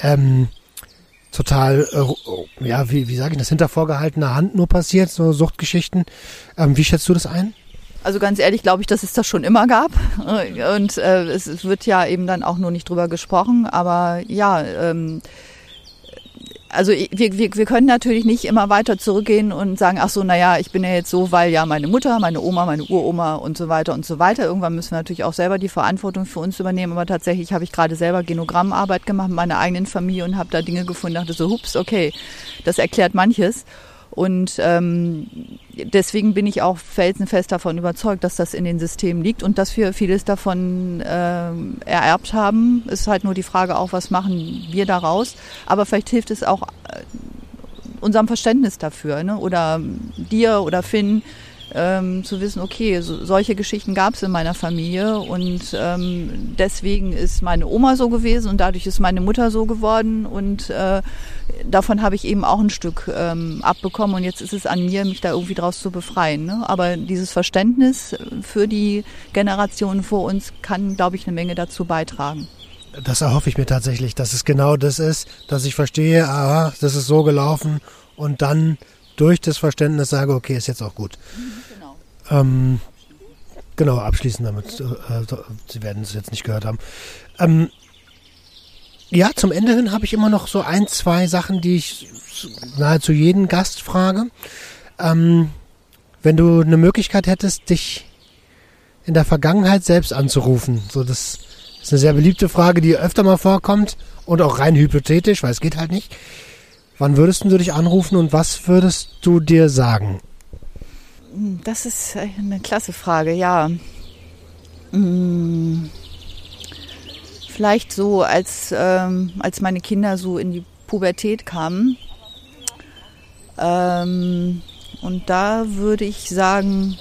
S1: ähm, total, äh, ja, wie, wie sage ich das, hinter vorgehaltener Hand nur passiert, so Suchtgeschichten. Ähm, wie schätzt du das ein?
S2: Also ganz ehrlich glaube ich, dass es das schon immer gab. Und äh, es wird ja eben dann auch nur nicht drüber gesprochen. Aber ja, ähm, also wir, wir, wir können natürlich nicht immer weiter zurückgehen und sagen, ach so, naja, ich bin ja jetzt so, weil ja meine Mutter, meine Oma, meine Uroma und so weiter und so weiter. Irgendwann müssen wir natürlich auch selber die Verantwortung für uns übernehmen. Aber tatsächlich habe ich gerade selber Genogrammarbeit gemacht mit meiner eigenen Familie und habe da Dinge gefunden, dachte so, hups, okay, das erklärt manches. Und ähm, deswegen bin ich auch felsenfest davon überzeugt, dass das in den Systemen liegt und dass wir vieles davon äh, ererbt haben. Ist halt nur die Frage auch, was machen wir daraus. Aber vielleicht hilft es auch äh, unserem Verständnis dafür, ne? oder dir oder Finn, ähm, zu wissen, okay, so, solche Geschichten gab es in meiner Familie und ähm, deswegen ist meine Oma so gewesen und dadurch ist meine Mutter so geworden und äh, davon habe ich eben auch ein Stück ähm, abbekommen und jetzt ist es an mir, mich da irgendwie draus zu befreien. Ne? Aber dieses Verständnis für die Generationen vor uns kann, glaube ich, eine Menge dazu beitragen.
S1: Das erhoffe ich mir tatsächlich, dass es genau das ist, dass ich verstehe, aha, das ist so gelaufen und dann durch das Verständnis sage, okay, ist jetzt auch gut. Genau. Ähm, genau, abschließen damit. Äh, Sie werden es jetzt nicht gehört haben. Ähm, ja, zum Ende hin habe ich immer noch so ein, zwei Sachen, die ich nahezu jeden Gast frage. Ähm, wenn du eine Möglichkeit hättest, dich in der Vergangenheit selbst anzurufen, so das ist eine sehr beliebte Frage, die öfter mal vorkommt und auch rein hypothetisch, weil es geht halt nicht. Wann würdest du dich anrufen und was würdest du dir sagen?
S2: Das ist eine klasse Frage, ja. Hm. Vielleicht so, als, ähm, als meine Kinder so in die Pubertät kamen. Ähm, und da würde ich sagen,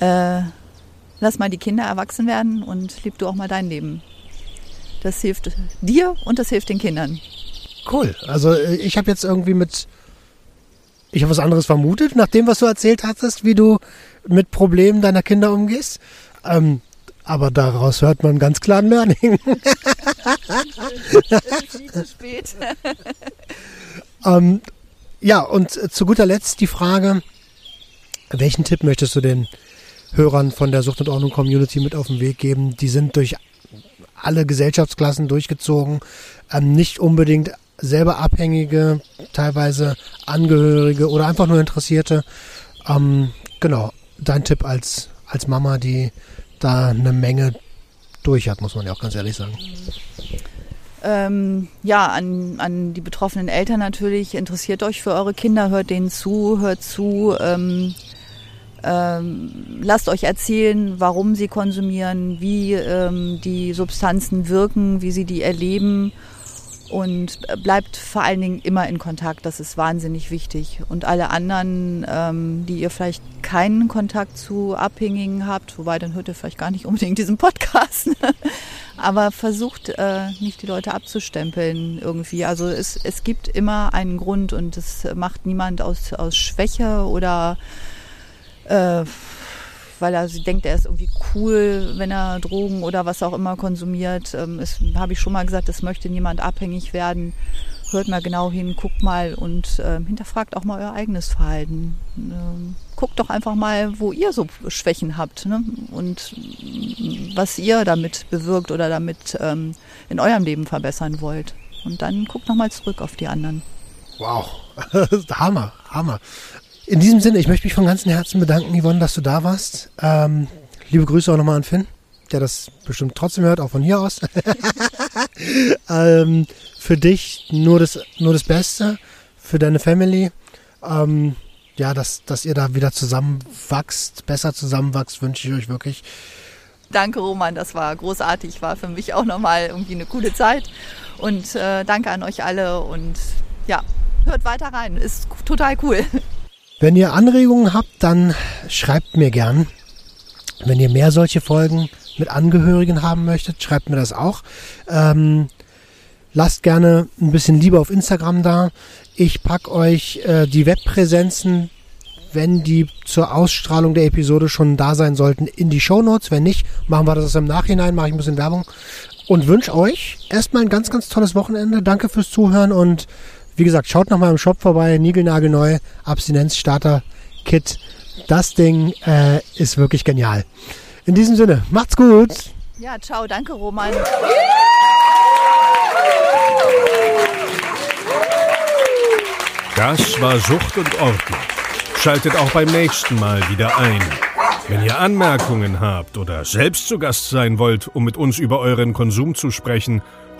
S2: äh, lass mal die Kinder erwachsen werden und leb du auch mal dein Leben. Das hilft dir und das hilft den Kindern.
S1: Cool. Also äh, ich habe jetzt irgendwie mit, ich habe was anderes vermutet, nach dem, was du erzählt hattest, wie du mit Problemen deiner Kinder umgehst. Ähm, aber daraus hört man ganz klar ein Learning. zu *laughs* spät. ähm, ja, und zu guter Letzt die Frage, welchen Tipp möchtest du den Hörern von der Sucht und Ordnung Community mit auf den Weg geben? Die sind durch alle Gesellschaftsklassen durchgezogen, ähm, nicht unbedingt selber Abhängige, teilweise Angehörige oder einfach nur Interessierte. Ähm, genau, dein Tipp als, als Mama, die da eine Menge durch hat, muss man ja auch ganz ehrlich sagen.
S2: Ähm, ja, an, an die betroffenen Eltern natürlich. Interessiert euch für eure Kinder, hört denen zu, hört zu. Ähm, ähm, lasst euch erzählen, warum sie konsumieren, wie ähm, die Substanzen wirken, wie sie die erleben und bleibt vor allen Dingen immer in Kontakt. Das ist wahnsinnig wichtig. Und alle anderen, ähm, die ihr vielleicht keinen Kontakt zu Abhängigen habt, wobei dann hört ihr vielleicht gar nicht unbedingt diesen Podcast, aber versucht äh, nicht die Leute abzustempeln irgendwie. Also es, es gibt immer einen Grund und es macht niemand aus, aus Schwäche oder äh, weil er denkt, er ist irgendwie cool, wenn er Drogen oder was auch immer konsumiert. Ähm, habe ich schon mal gesagt, es möchte niemand abhängig werden. Hört mal genau hin, guckt mal und äh, hinterfragt auch mal euer eigenes Verhalten. Ähm, guckt doch einfach mal, wo ihr so Schwächen habt ne? und was ihr damit bewirkt oder damit ähm, in eurem Leben verbessern wollt. Und dann guckt nochmal zurück auf die anderen.
S1: Wow, *laughs* Hammer, Hammer. In diesem Sinne, ich möchte mich von ganzem Herzen bedanken, Yvonne, dass du da warst. Ähm, liebe Grüße auch nochmal an Finn, der das bestimmt trotzdem hört, auch von hier aus. *laughs* ähm, für dich nur das, nur das Beste, für deine Family. Ähm, ja, dass, dass ihr da wieder zusammenwachst, besser zusammenwachst, wünsche ich euch wirklich.
S2: Danke, Roman, das war großartig, war für mich auch nochmal irgendwie eine coole Zeit. Und äh, danke an euch alle und ja, hört weiter rein, ist total cool.
S1: Wenn ihr Anregungen habt, dann schreibt mir gern. Wenn ihr mehr solche Folgen mit Angehörigen haben möchtet, schreibt mir das auch. Ähm, lasst gerne ein bisschen Liebe auf Instagram da. Ich packe euch äh, die Webpräsenzen, wenn die zur Ausstrahlung der Episode schon da sein sollten, in die Show Notes. Wenn nicht, machen wir das im Nachhinein, mache ich ein bisschen Werbung. Und wünsche euch erstmal ein ganz, ganz tolles Wochenende. Danke fürs Zuhören und wie gesagt, schaut nochmal im Shop vorbei, niegelnagelneu, Abstinenz-Starter-Kit. Das Ding äh, ist wirklich genial. In diesem Sinne, macht's gut.
S2: Ja, ciao, danke Roman.
S3: Das war Sucht und Ordnung. Schaltet auch beim nächsten Mal wieder ein. Wenn ihr Anmerkungen habt oder selbst zu Gast sein wollt, um mit uns über euren Konsum zu sprechen,